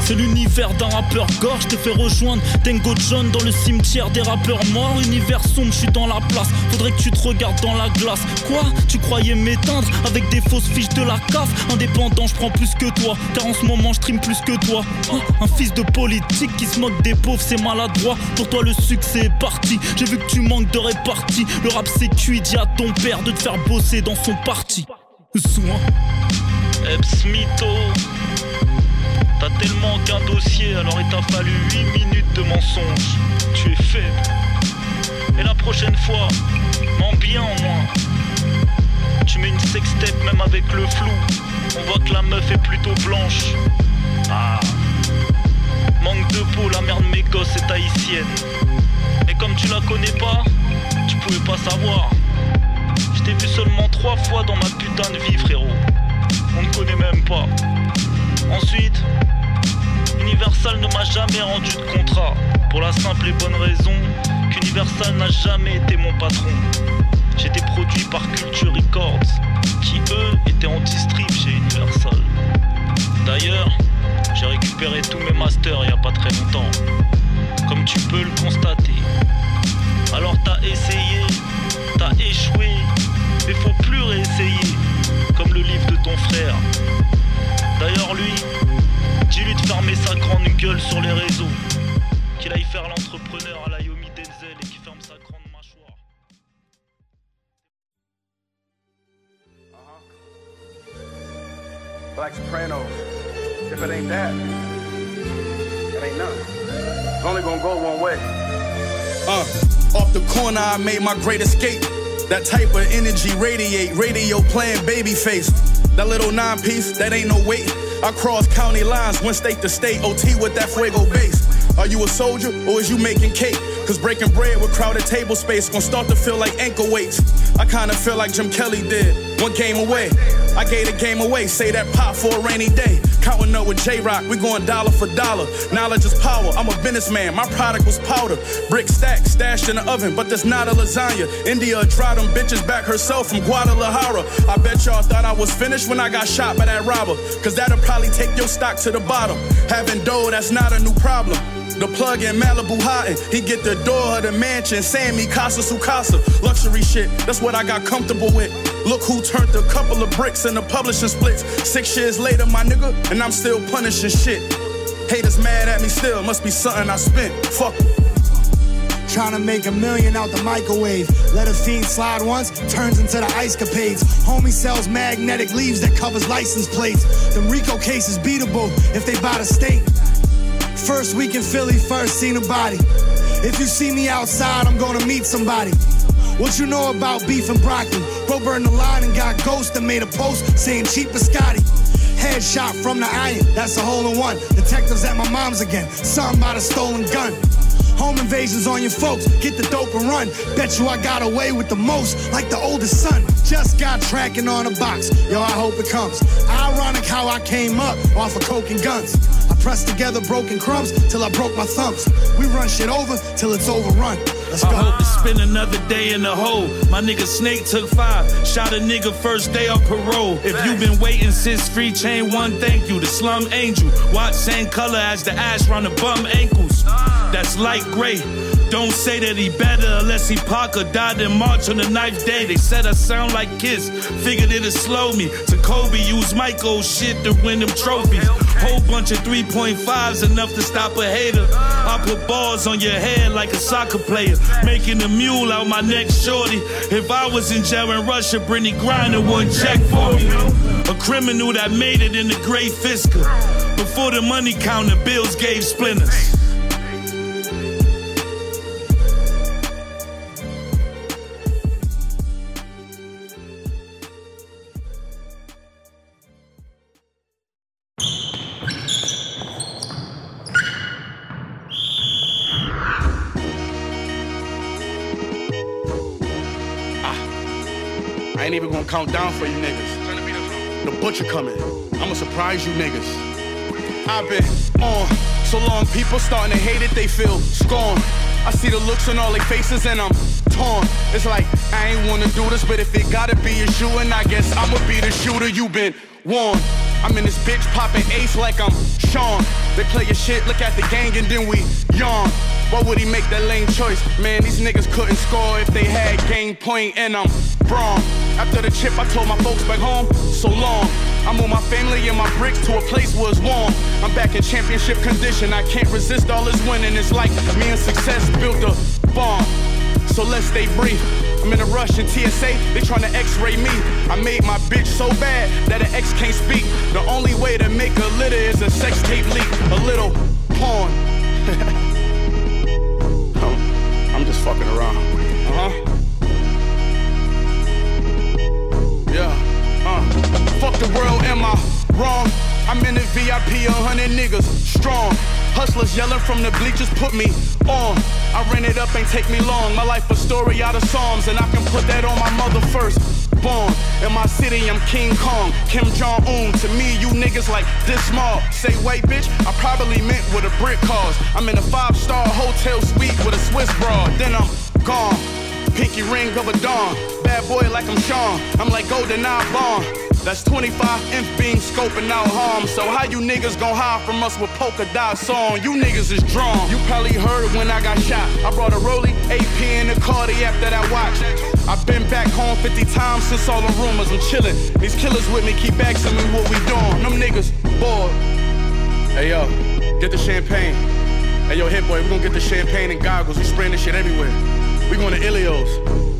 C'est l'univers d'un rappeur gorge, t'ai fait rejoindre Tango John dans le cimetière des rappeurs morts. Univers sombre, je suis dans la place. Faudrait que tu te regardes dans la glace. Quoi? Tu croyais m'éteindre avec des fausses fiches de la CAF Indépendant, je prends plus que toi. Car en ce moment, je stream plus que toi. Oh, un fils de politique qui se moque des pauvres, c'est maladroit. Pour toi, le succès est parti. J'ai vu que tu manques de répartie. Le rap, c'est cuit. Dis à ton père de te faire bosser dans son parti. Soin. Epsmito. T'as tellement qu'un dossier, alors il t'a fallu 8 minutes de mensonge. Tu es faible. Et la prochaine fois, mens bien au moins. Tu mets une sextape même avec le flou. On voit que la meuf est plutôt blanche. Ah. Manque de peau, la mère de mes gosses est haïtienne. Et comme tu la connais pas, tu pouvais pas savoir. Je t'ai vu seulement trois fois dans ma putain de vie, frérot. On ne connaît même pas. Ensuite, Universal ne m'a jamais rendu de contrat. Pour la simple et bonne raison qu'Universal n'a jamais été mon patron. J'étais produit par Culture Records, qui eux étaient en distrib chez Universal. D'ailleurs, j'ai récupéré tous mes masters il y a pas très longtemps. Comme tu peux le constater. Alors t'as essayé, t'as échoué, mais faut plus réessayer. Comme le livre de ton frère. D'ailleurs lui, dis-lui de fermer sa grande gueule sur les réseaux. Qu'il aille faire l'entrepreneur à la Yomi Denzel et qu'il ferme sa grande mâchoire. Black Soprano. If it ain't that, it ain't nothing. It's only gonna go one way. Uh, off the corner, I made my great escape. That type of energy radiate, radio playing babyface. That little nine piece, that ain't no weight. I cross county lines, went state to state, OT with that fuego base. Are you a soldier or is you making cake? Cause breaking bread with crowded table space gon' start to feel like ankle weights. I kinda feel like Jim Kelly did, one game away. I gave the game away, say that pop for a rainy day. Counting up with J Rock, we going dollar for dollar. Knowledge is power, I'm a businessman, my product was powder. Brick stack, stashed in the oven, but that's not a lasagna. India dry them bitches back herself from Guadalajara. I bet y'all thought I was finished when I got shot by that robber. Cause that'll probably take your stock to the bottom. Having dough, that's not a new problem. The plug in Malibu hotting. He get the door of the mansion. Sammy Casa Sukasa. Luxury shit. That's what I got comfortable with. Look who turned a couple of bricks in the publishing splits. Six years later, my nigga, and I'm still punishing shit. Haters mad at me still. Must be something I spent. Fuck. Trying to make a million out the microwave. Let a fiend slide once, turns into the ice capades. Homie sells magnetic leaves that covers license plates. The Rico case is beatable if they buy the state. First week in Philly, first seen a body. If you see me outside, I'm gonna meet somebody. What you know about beef and broccoli? Bro burned the line and got ghost and made a post saying cheap biscotti. Headshot from the iron, that's a hole in one. Detectives at my mom's again, something about a stolen gun. Home invasions on your folks, get the dope and run. Bet you I got away with the most, like the oldest son. Just got tracking on a box, yo, I hope it comes. Ironic how I came up off of coke and guns. I pressed together broken crumbs till I broke my thumbs. We run shit over till it's overrun. Let's I go. hope to spend another day in the hole. My nigga Snake took five, shot a nigga first day on parole. If you been waiting since free chain one, thank you. The slum angel, watch same color as the ash round the bum ankles. That's light gray. Don't say that he better unless he Parker died in March on the ninth day. They said I sound like Kiss, figured it'd slow me. To Kobe, use Michael shit to win them trophies. Whole bunch of 3.5s enough to stop a hater. I put balls on your head like a soccer player, making a mule out my next shorty. If I was in jail in Russia, Brittany Griner wouldn't check for me. A criminal that made it in the great Fisker. Before the money counter, bills gave splinters. I ain't even gonna count down for you niggas. The butcher coming. I'ma surprise you niggas. I've been on so long, people starting to hate it, they feel scorn. I see the looks on all their faces and I'm torn. It's like I ain't wanna do this, but if it gotta be a shoe, and I guess I'ma be the shooter you been warned. I'm in this bitch popping ace like I'm Sean. They play your shit, look at the gang, and then we yawn. Why would he make that lame choice? Man, these niggas couldn't score if they had game point, and I'm wrong. After the chip, I told my folks back home, so long. I'm moved my family and my bricks to a place where it's warm. I'm back in championship condition. I can't resist all this winning. It's like me and success built a bomb. So let's stay brief. I'm in a rush in TSA, they tryna x-ray me. I made my bitch so bad that an ex can't speak. The only way to make a litter is a sex tape leak. A little porn. I'm, I'm just fucking around. Uh-huh. The world, am I wrong? I'm in the VIP, a hundred niggas strong. Hustlers yelling from the bleachers, put me on. I ran it up, ain't take me long. My life a story out of Psalms, and I can put that on my mother first. Born in my city, I'm King Kong, Kim Jong Un. To me, you niggas like this small. Say white bitch, I probably meant with a brick cause. I'm in a five star hotel suite with a Swiss broad. Then I'm gone. Pinky ring of a dawn. Bad boy like I'm Sean. I'm like Golden Eye Bond. That's 25 inch beam scoping out harm. So how you niggas gon' hide from us with polka dots on? You niggas is drawn. You probably heard when I got shot. I brought a Rolly, AP in the Cardi after that watch. I've been back home 50 times since all the rumors. I'm chillin'. These killers with me keep asking me what we doing. Them niggas bored. Hey yo, get the champagne. Hey yo, hit boy, we gon' get the champagne and goggles. We spraying this shit everywhere. We going to Ilios.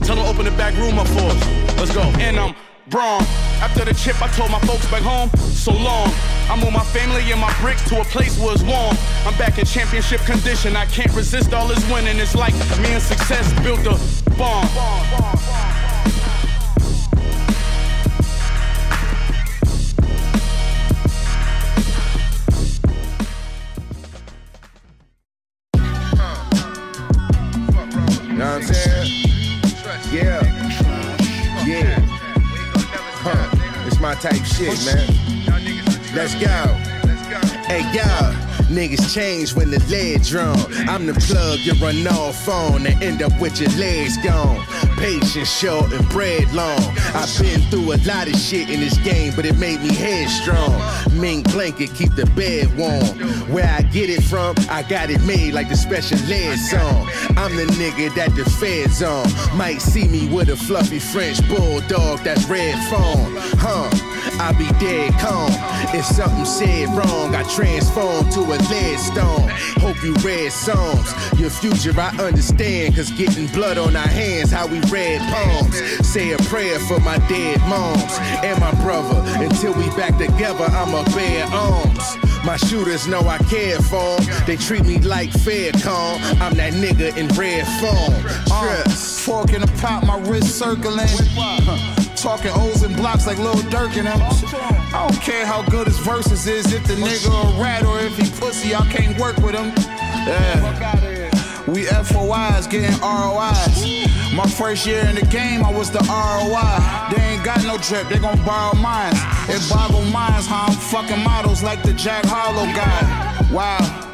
Tell them open the back room up for us. Let's go. And I'm Braun. After the chip, I told my folks back home, so long. I moved my family and my bricks to a place where it's warm. I'm back in championship condition. I can't resist all this winning. It's like me and success built a bomb. Know type shit, man. Let's go. Hey, yo. Niggas change when the lead drawn. I'm the plug you run off on and end up with your legs gone. Patience short and bread long. I've been through a lot of shit in this game, but it made me headstrong. Mink blanket keep the bed warm. Where I get it from, I got it made like the special ed song. I'm the nigga that the feds on. Might see me with a fluffy French bulldog that's red phone. Huh? I be dead calm. If something said wrong, I transform to a lead stone. Hope you read Psalms. Your future I understand, cause getting blood on our hands, how we read palms. Say a prayer for my dead moms and my brother. Until we back together, I'ma bear arms. My shooters know I care for 'em. They treat me like fair calm. I'm that nigga in red form. Uh, Trust. Fork in the pot, my wrist circling. Huh. Talking O's and blocks like Lil Durk and them. I don't care how good his verses is. If the nigga a rat or if he pussy, I can't work with him. Yeah. We FOIs getting ROIs. My first year in the game, I was the ROI. They ain't got no drip, they gon' borrow mines. It boggle minds how I'm fucking models like the Jack Harlow guy. Wow.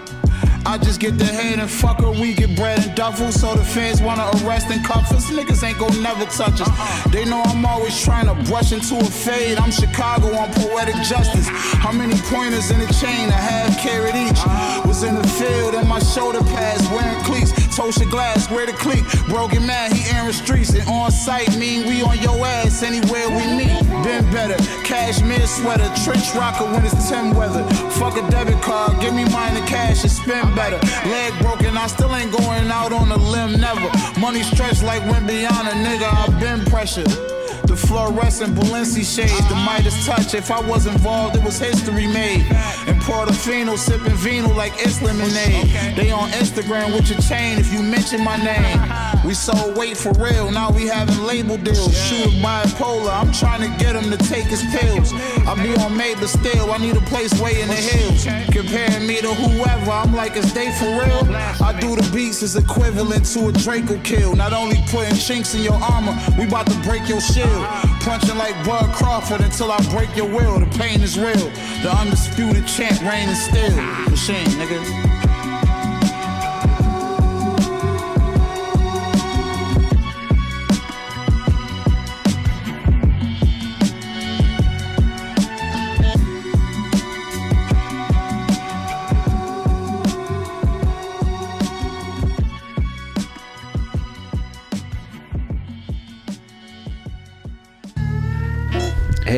I just get the head and fuck her, we get bread and duffel. So the fans wanna arrest and cuff us. Niggas ain't gon' never touch us. Uh-uh. They know I'm always trying to brush into a fade. I'm Chicago on poetic justice. How many pointers in the chain? A half carrot each. Uh-huh. Was in the field and my shoulder pads wearing cleats. Tosha glass, where the cleat. Broken man, he airing streets. And on site, mean we on your ass anywhere we meet. Been better. Cashmere sweater, trench rocker when it's 10 weather. Fuck a debit card, give me mine in cash and spend better. Leg broken, I still ain't going out on a limb, never. Money stretched like went beyond a nigga, I've been pressured. The fluorescent Balenci shades, the Midas touch. If I was involved, it was history made. And Portofino sipping vino like it's lemonade. They on Instagram with your chain if you mention my name. We sold weight for real, now we having label deals. Shooter bipolar, I'm trying to get him to take his pills. I be on May, but still, I need a place way in the hills. Comparing me to whoever, I'm like, is they for real? I do the beats is equivalent to a Draco kill. Not only putting chinks in your armor, we about to break your shield. Punching like Bud Crawford until I break your will. The pain is real. The undisputed champ reigning still. Machine, nigga.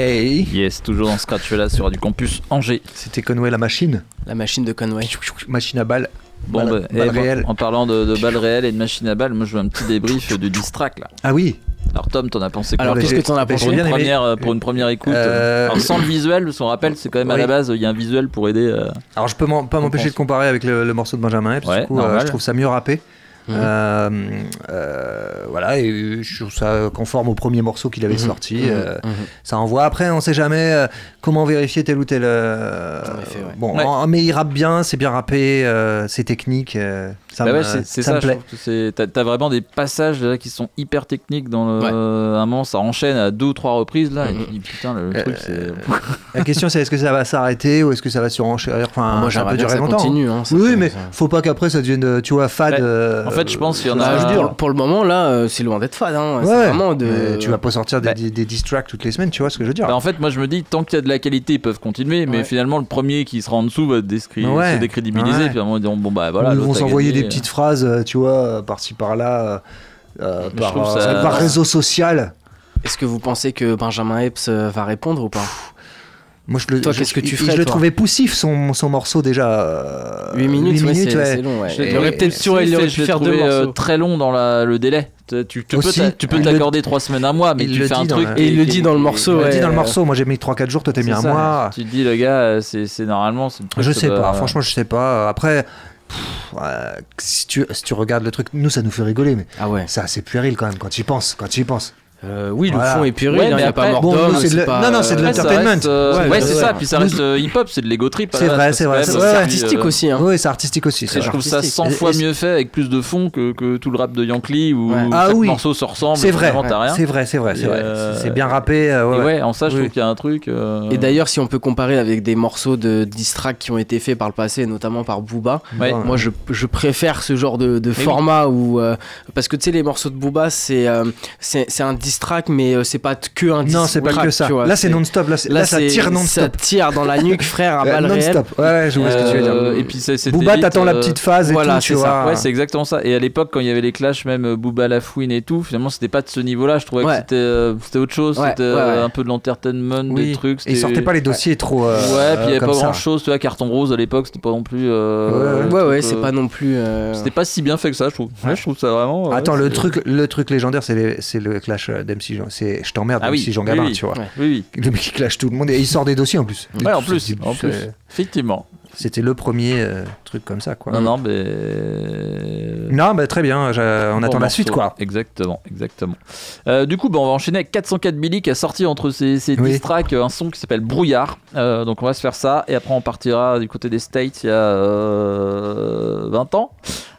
Hey Yes, toujours dans Scratch là sur du campus Angers. C'était Conway la machine. La machine de Conway. Machine à balles. Bon, Balle- bah, eh, balle réelle. en parlant de, de balles réelles et de machines à balles, moi je veux un petit débrief du distrack là. Ah oui Alors Tom, t'en as pensé quoi Alors, qu'est-ce que t'en as Pour pensé une bien aimé. première, euh, pour une première écoute. Euh, Alors, sans le visuel, on rappelle, c'est quand même à Oui. la base, il y a un visuel pour aider. euh, Alors je peux pas m'empêcher de comparer avec le, le morceau de Benjamin Epps, Ouais, du coup euh, je trouve ça mieux rappé. Euh, euh, voilà, et je trouve ça conforme au premier morceau qu'il avait Mhm. sorti. Mhm. euh, Mhm. Ça envoie. Après, on sait jamais euh, comment vérifier tel ou tel. euh, Bon, Ouais. en- mais il rappe bien, c'est bien rappé, euh, c'est technique. euh, ça Bah me, ouais, c'est ça ça, plaît. t'as vraiment des passages là, qui sont hyper techniques dans le. Un moment, ça enchaîne à deux ou trois reprises là, et tu te dis putain, le truc c'est. La question c'est est-ce que ça va s'arrêter ou est-ce que ça va surenchérir Enfin, Moi, ça peut durer longtemps. continue, hein, oui, mais ça- faut pas qu'après ça devienne, tu vois, fade. euh, fait, je pense qu'il y en a- chose Ah, dure. pour, pour le moment, là, euh, c'est loin d'être fade. Hein. Ouais, vraiment de. mais tu vas pas sortir des, des, des diss tracks toutes les semaines, tu vois ce que je veux dire Bah, en fait, moi je me dis, tant qu'il y a de la qualité, ils peuvent continuer, mais Ouais. finalement, le premier qui sera en dessous va décri- Ouais. se décrédibiliser, Ouais. puis à un moment, ils diront, bon bah voilà. Ou ils l'autre vont a s'envoyer des petites phrases, euh, tu vois, euh, par-ci par-là, euh, euh, par, euh, ça- par réseau social. Est-ce que vous pensez que Benjamin Epps euh, va répondre ou pas? Moi, je le, Toi, je- qu'est-ce que tu ferais Je le toi trouvais poussif son, son morceau déjà. euh, 8 minutes, huit ouais, c'est- ouais. c'est long, ouais. Je Il aurait peut-être il aurait l'ai pu faire deux trouvé, euh, très long dans la, le délai. Tu, tu- tu peux Aussi, t'a- tu peux le- t'accorder 3 semaines, un mois, mais il tu le fais un dit dans truc. la- Et il le dit dans le morceau, Il l'a dit dans le euh, morceau, moi j'ai mis 3-4 jours, toi t'as mis C'est un ça. mois. Tu te dis, le gars, euh, c'est c'est normalement. c'est le Je ça sais pas, franchement, je sais pas. Après, si, tu, si tu regardes le truc, nous ça nous fait rigoler, mais Ah ouais. c'est assez puéril quand même quand tu y penses. Quand tu y penses. Euh, oui, le Voilà. fond est puéril, Ouais, hein, il mais n'y a pas mort bon, d'homme, la- pas, non, non, c'est de Ouais, l'entertainment. reste, euh, Ouais, c'est ça. Puis ça reste euh, hip-hop, c'est de l'ego trip. C'est vrai, c'est vrai. quand C'est artistique euh, aussi. Hein. Oui, c'est artistique aussi. je trouve ça 100 Et- fois mieux fait avec plus de fond que, que tout le rap de Yankee où Ouais. Ah chaque oui. morceau se ressemble. C'est vrai, c'est vrai, c'est vrai, c'est bien rappé. ouais, en ça, je trouve qu'il y a un truc. Et d'ailleurs, si on peut comparer avec des morceaux de distrack qui ont été faits par le passé, notamment par Booba, moi je, préfère ce genre de, format où. parce que tu sais, les morceaux de Booba, c'est un diss track, mais euh, c'est pas que un diss Non, c'est pas track, que ça. tu vois, Là, c'est non-stop. Là, là, ça tire non-stop. Ça tire dans la nuque, frère, à Ouais, balle non-stop. Ouais, ouais, je vois ce que tu veux dire. Euh, et puis c'est- Booba, t'attends la euh, petite phase et voilà, tout, tu c'est ça. vois. Ouais, c'est exactement ça. Et à l'époque, quand il y avait les clashs, même euh, Booba la fouine et tout, finalement, c'était pas de ce niveau-là. Je trouvais Ouais. que c'était euh, c'était autre chose. Ouais, c'était ouais, euh, ouais. un peu de l'entertainment, Oui. des trucs. Et sortaient pas les dossiers trop. euh, ouais, puis il y avait pas ça. grand chose. Tu vois, Carton Rose à l'époque, c'était pas non plus. euh, Ouais, Ouais, c'est euh, pas non plus. euh, C'était pas si bien fait que ça, je trouve. Ouais, je trouve ça vraiment. Attends, le truc, le truc légendaire, c'est le clash euh, d'MC Jean. C'est je t'emmerde, Ah oui, MC Jean oui, Gabin, oui. tu vois. Oui, Le mec qui clash tout le monde et il sort des dossiers en plus. Ouais, en plus, c'est- en plus. c'est- Effectivement. C'était le premier euh, truc comme ça, quoi. Non, non, mais. Non, bah, très bien. On Bon attend la suite, quoi. Exactement, exactement. Euh, du coup, bah, on va enchaîner avec 404 Billy qui a sorti entre ses, ses Oui. diss tracks euh, un son qui s'appelle Brouillard. Euh, donc on va se faire ça et après on partira du côté des States il y a euh, 20 ans.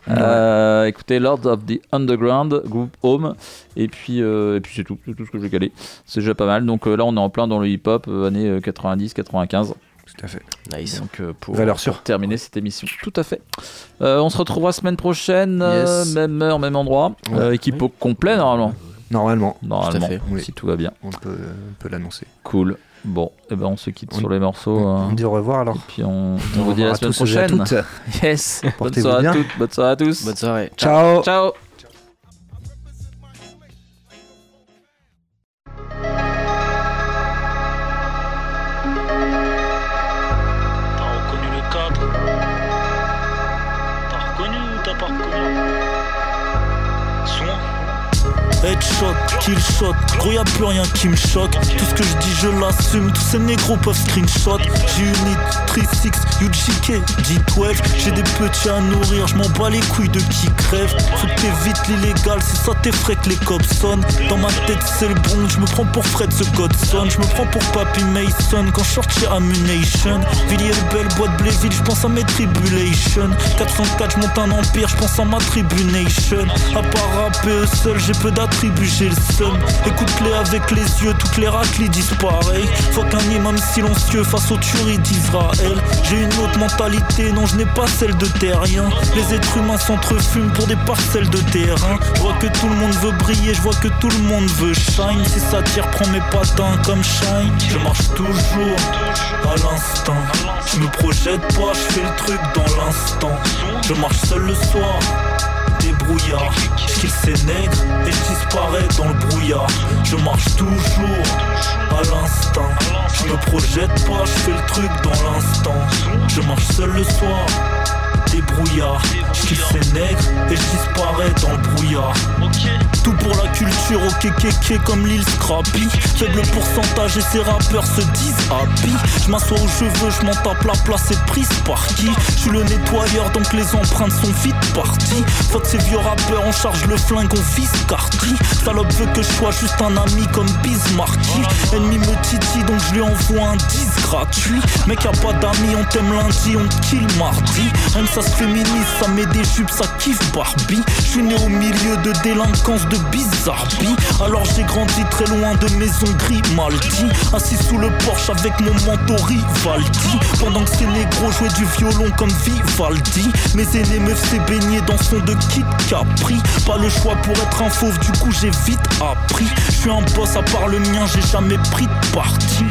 Euh, écoutez Lords of the Underground, Group Home, et puis, euh, et puis c'est tout, c'est tout ce que j'ai calé. C'est déjà pas mal. Donc euh, là on est en plein dans le hip-hop, euh, années 90-95. Tout à fait. Nice. Donc euh, pour, Valeur pour sûre. terminer cette émission. Tout à fait. Euh, on se retrouvera semaine prochaine, euh, Yes. même heure, même endroit. Ouais. Euh, équipe au complet normalement. Normalement. Normalement, fait. Oui. si tout va bien. On peut, on peut l'annoncer. Cool. Bon, et ben on se quitte On- sur les morceaux. On hein. dit au revoir alors. Puis on, on vous dit revoir la à semaine et à prochaine. toutes. Yes. Bonne soirée à toutes. Bonne soirée à tous. Bonne soirée. Ciao. Ciao. T'as Headshot, killshot, gros y'a plus rien qui me choque. Tout ce que je dis je l'assume, tous ces négros peuvent screenshot. J'ai une 36, UGK, D12 J'ai des petits à nourrir, je m'en bats les couilles de qui crève. Faut que t'évites l'illégal, c'est ça t'effraie que les cops sonnent. Dans ma tête c'est le bon, je me prends pour Fred ce Godson. Je me prends pour Papy Mason. Quand je chez Ammunition. Villiers belle boîte Bléville, je pense à mes tribulations. 404, je monte un empire, je pense à ma tribunation. À part rapper eux seuls, j'ai peu d'attributs, j'ai le Écoute-les avec les yeux, toutes les racles disent pareil Faut qu'un imam silencieux face aux tueries d'Israël. J'ai une autre mentalité, non je n'ai pas celle de terrien Les êtres humains s'entrefument pour des parcelles de terrain. Je vois que tout le monde veut briller, je vois que tout le monde veut shine. Si ça tire, prends mes patins comme shine. Je marche toujours à l'instant. Je me projette pas, je fais le truc dans l'instant. Je marche seul le soir kill ces nègres et je disparais dans le brouillard. Je marche toujours à l'instant. Je me projette pas, je fais le truc dans l'instant. Je marche seul le soir débrouillard. Je ces nègres et je disparais dans le brouillard. Tout pour la culture au kékéké comme l'île Scrappy. Faible pourcentage et ces rappeurs se disent happy. Je m'assois où je veux, je m'en tape la place est prise par qui? Je suis le nettoyeur donc les empreintes sont vite parties. Fuck ces vieux rappeurs, on charge le flingue, on vise Carty Salope veut que je sois juste un ami comme Bismarcky. Ennemi me titille donc je lui envoie un 10 gratuit. Mec y'a pas d'amis, on t'aime lundi, on kill mardi. Que se féminise, ça met des jupes, ça kiffe Barbie. Je suis né au milieu de délinquance de bizarrerie. Alors j'ai grandi très loin de maison Grimaldi. Assis sous le porche avec mon manteau Rivaldi. Pendant que ces négros jouaient du violon comme Vivaldi. Mes aînés me faisaient baigner dans son de Kid Capri. Pas le choix pour être un fauve, du coup j'ai vite appris. Je suis un boss, à part le mien, j'ai jamais pris de parti.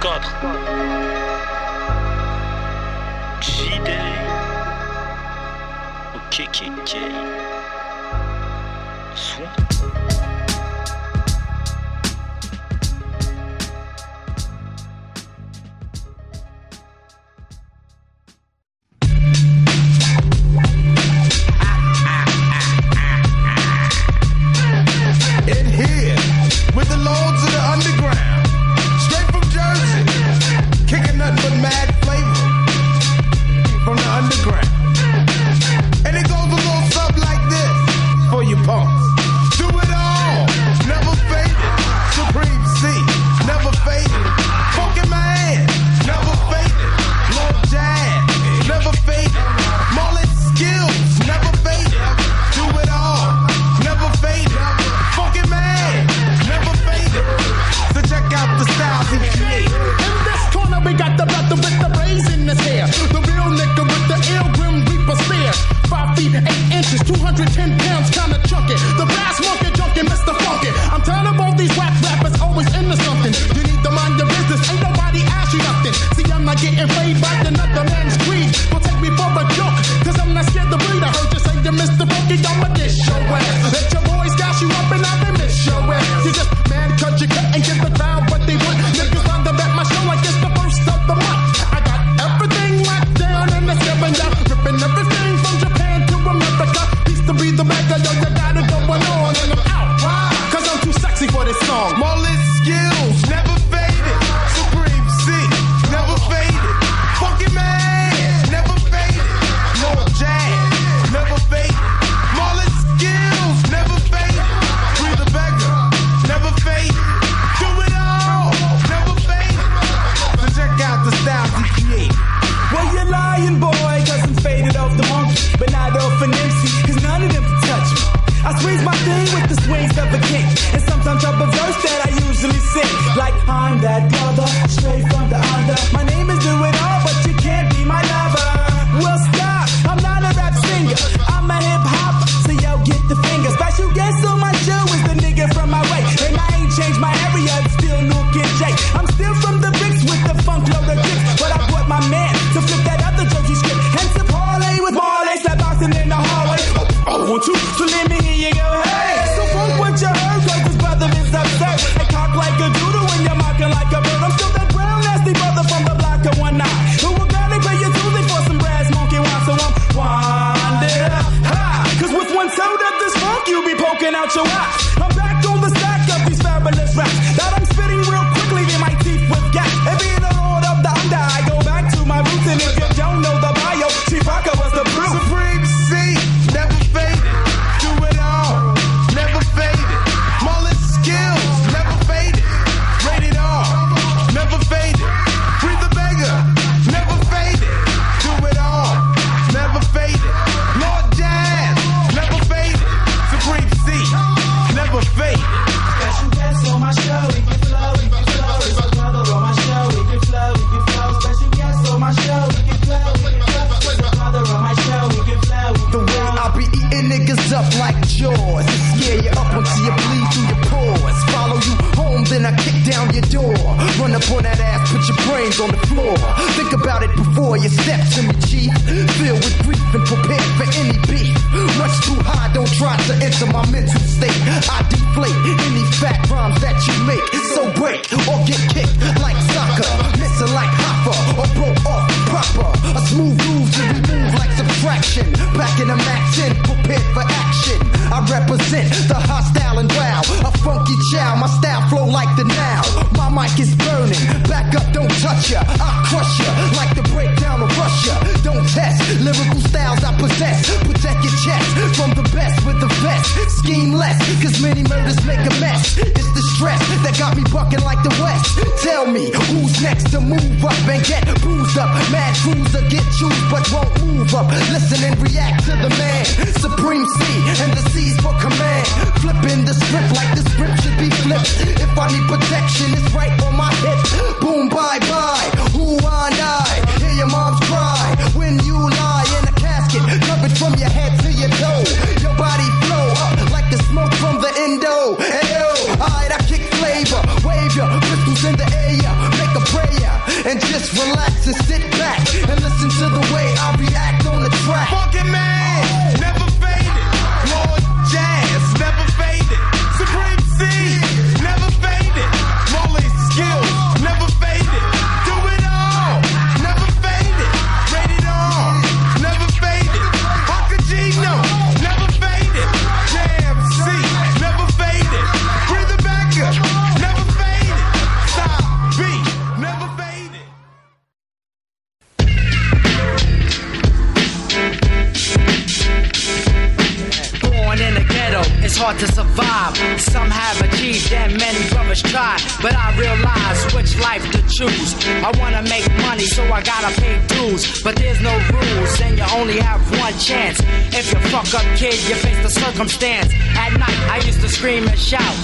4 K, K, K. Swamp. Back in the Mac 10, prepared for action. I represent the hostile and wow. A funky chow, my style flow like the now. My mic is burning. Back up, don't touch ya. I crush ya like the breakdown of Russia. Don't test lyrical styles I possess. Protect your chest from the best with the best. Scheme less, cause many murders make a mess. It's the stress that got me bucking like the West. Tell me who's next to move up and get bruised up. Mad crews get you, but won't move up. Listen and react back to the man, Supreme C, and the C's for command. Flipping the script like the script should be flipped. If I need protection, it's right on my hip. Boom, bye, bye. Who I die? Hear your mom's cry when you lie in a casket, covered from your head so I gotta pay dues. But there's no rules, and you only have one chance. If you fuck up, kid, you face the circumstance. At night, I used to scream and shout.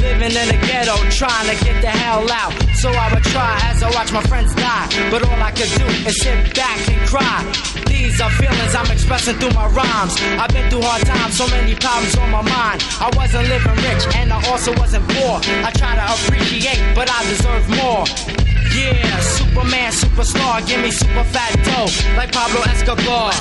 Living in the ghetto, trying to get the hell out. So I would try as I watch my friends die. But all I could do is sit back and cry. These are feelings I'm expressing through my rhymes. I've been through hard times, so many problems on my mind. I wasn't living rich, and I also wasn't poor. I try to appreciate, but I deserve more. Yeah, Superman, superstar, give me super fat dough, like Pablo Escobar.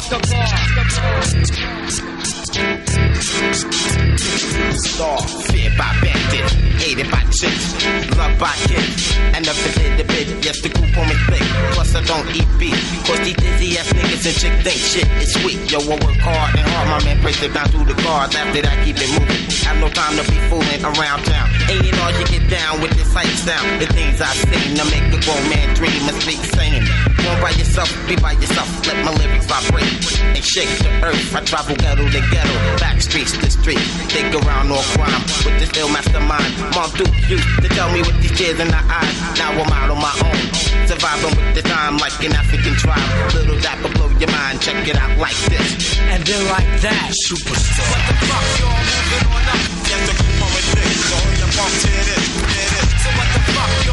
Star, feared by bandits, hated by chicks, loved by kids, and never did a bit. Yes, the group on me thick. Plus, I don't eat beef. Cause these dizzy ass niggas and chick think shit is sweet. Yo, I work hard and hard. My man breaks it down through the cards. After that, keep it moving. Have no time to be fooling around town. Ain't it all you get down with this hype sound? The things I seen to make a grown man dream and speak singing. Go by yourself, be by yourself. Let my lyrics vibrate and shake the earth. I travel ghetto to ghetto, back streets to street. Dig around all crime with this ill mastermind. Mom Duke used to tell me with these tears in her eyes. Now I'm out on my own. Surviving with the time like an African tribe. Little dapper blow your mind. Check it out like this. And then like that. Superstar. What the fuck, y'all moving on up? Yes, the group on with this. So your pump to this, to this. So what the fuck,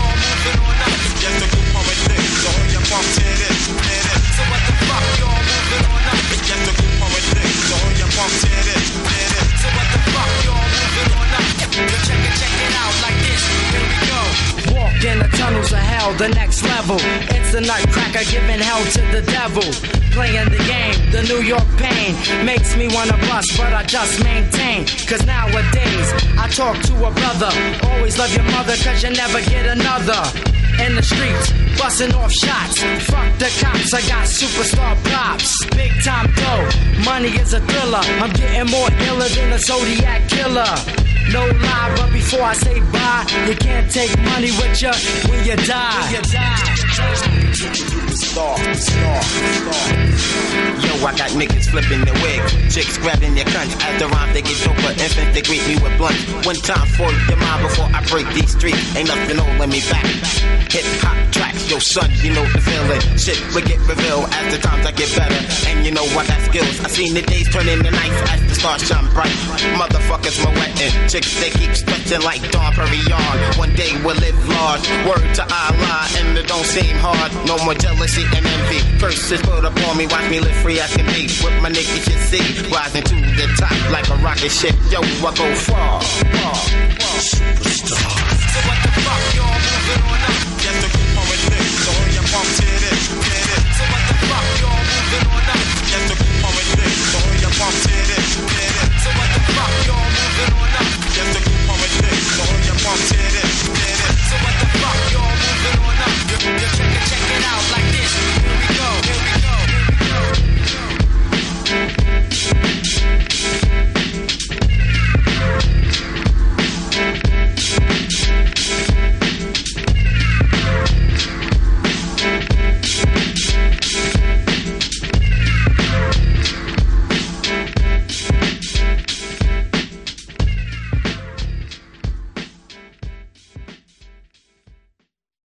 tunnels of hell, the next level. It's the nutcracker giving hell to the devil. Playing the game, the New York pain makes me wanna bust, but I just maintain. Cause nowadays, I talk to a brother. Always love your mother, cause you never get another. In the streets, busting off shots. Fuck the cops, I got superstar props. Big time dough, money is a thriller. I'm getting more iller than a Zodiac killer. No lie, but before I say bye, you can't take money with you when you die. When you die. Yo, I got niggas flipping their wig, chicks grabbing their cunts. As the rhyme they get doper, infant they greet me with blunt. One time for your mind before I break these streets. Ain't nothing holding me back. Hip hop tracks, yo son, you know the feeling. Shit will get revealed as the times I get better, and you know I got skills. I seen the days turn into nights as the stars shine bright. Motherfuckers wetting, chicks they keep stretching like Dawn Perignon. One day we'll live large. Word to Allah, and it don't seem hard. No more jealousy and envy. Curses put upon me, watch me live free as can be. With my niggas you see, rising to the top like a rocket ship. Yo, I go far, far, far. Superstar. So what the fuck, y'all moving on up? Yes, the group on with this, so your this.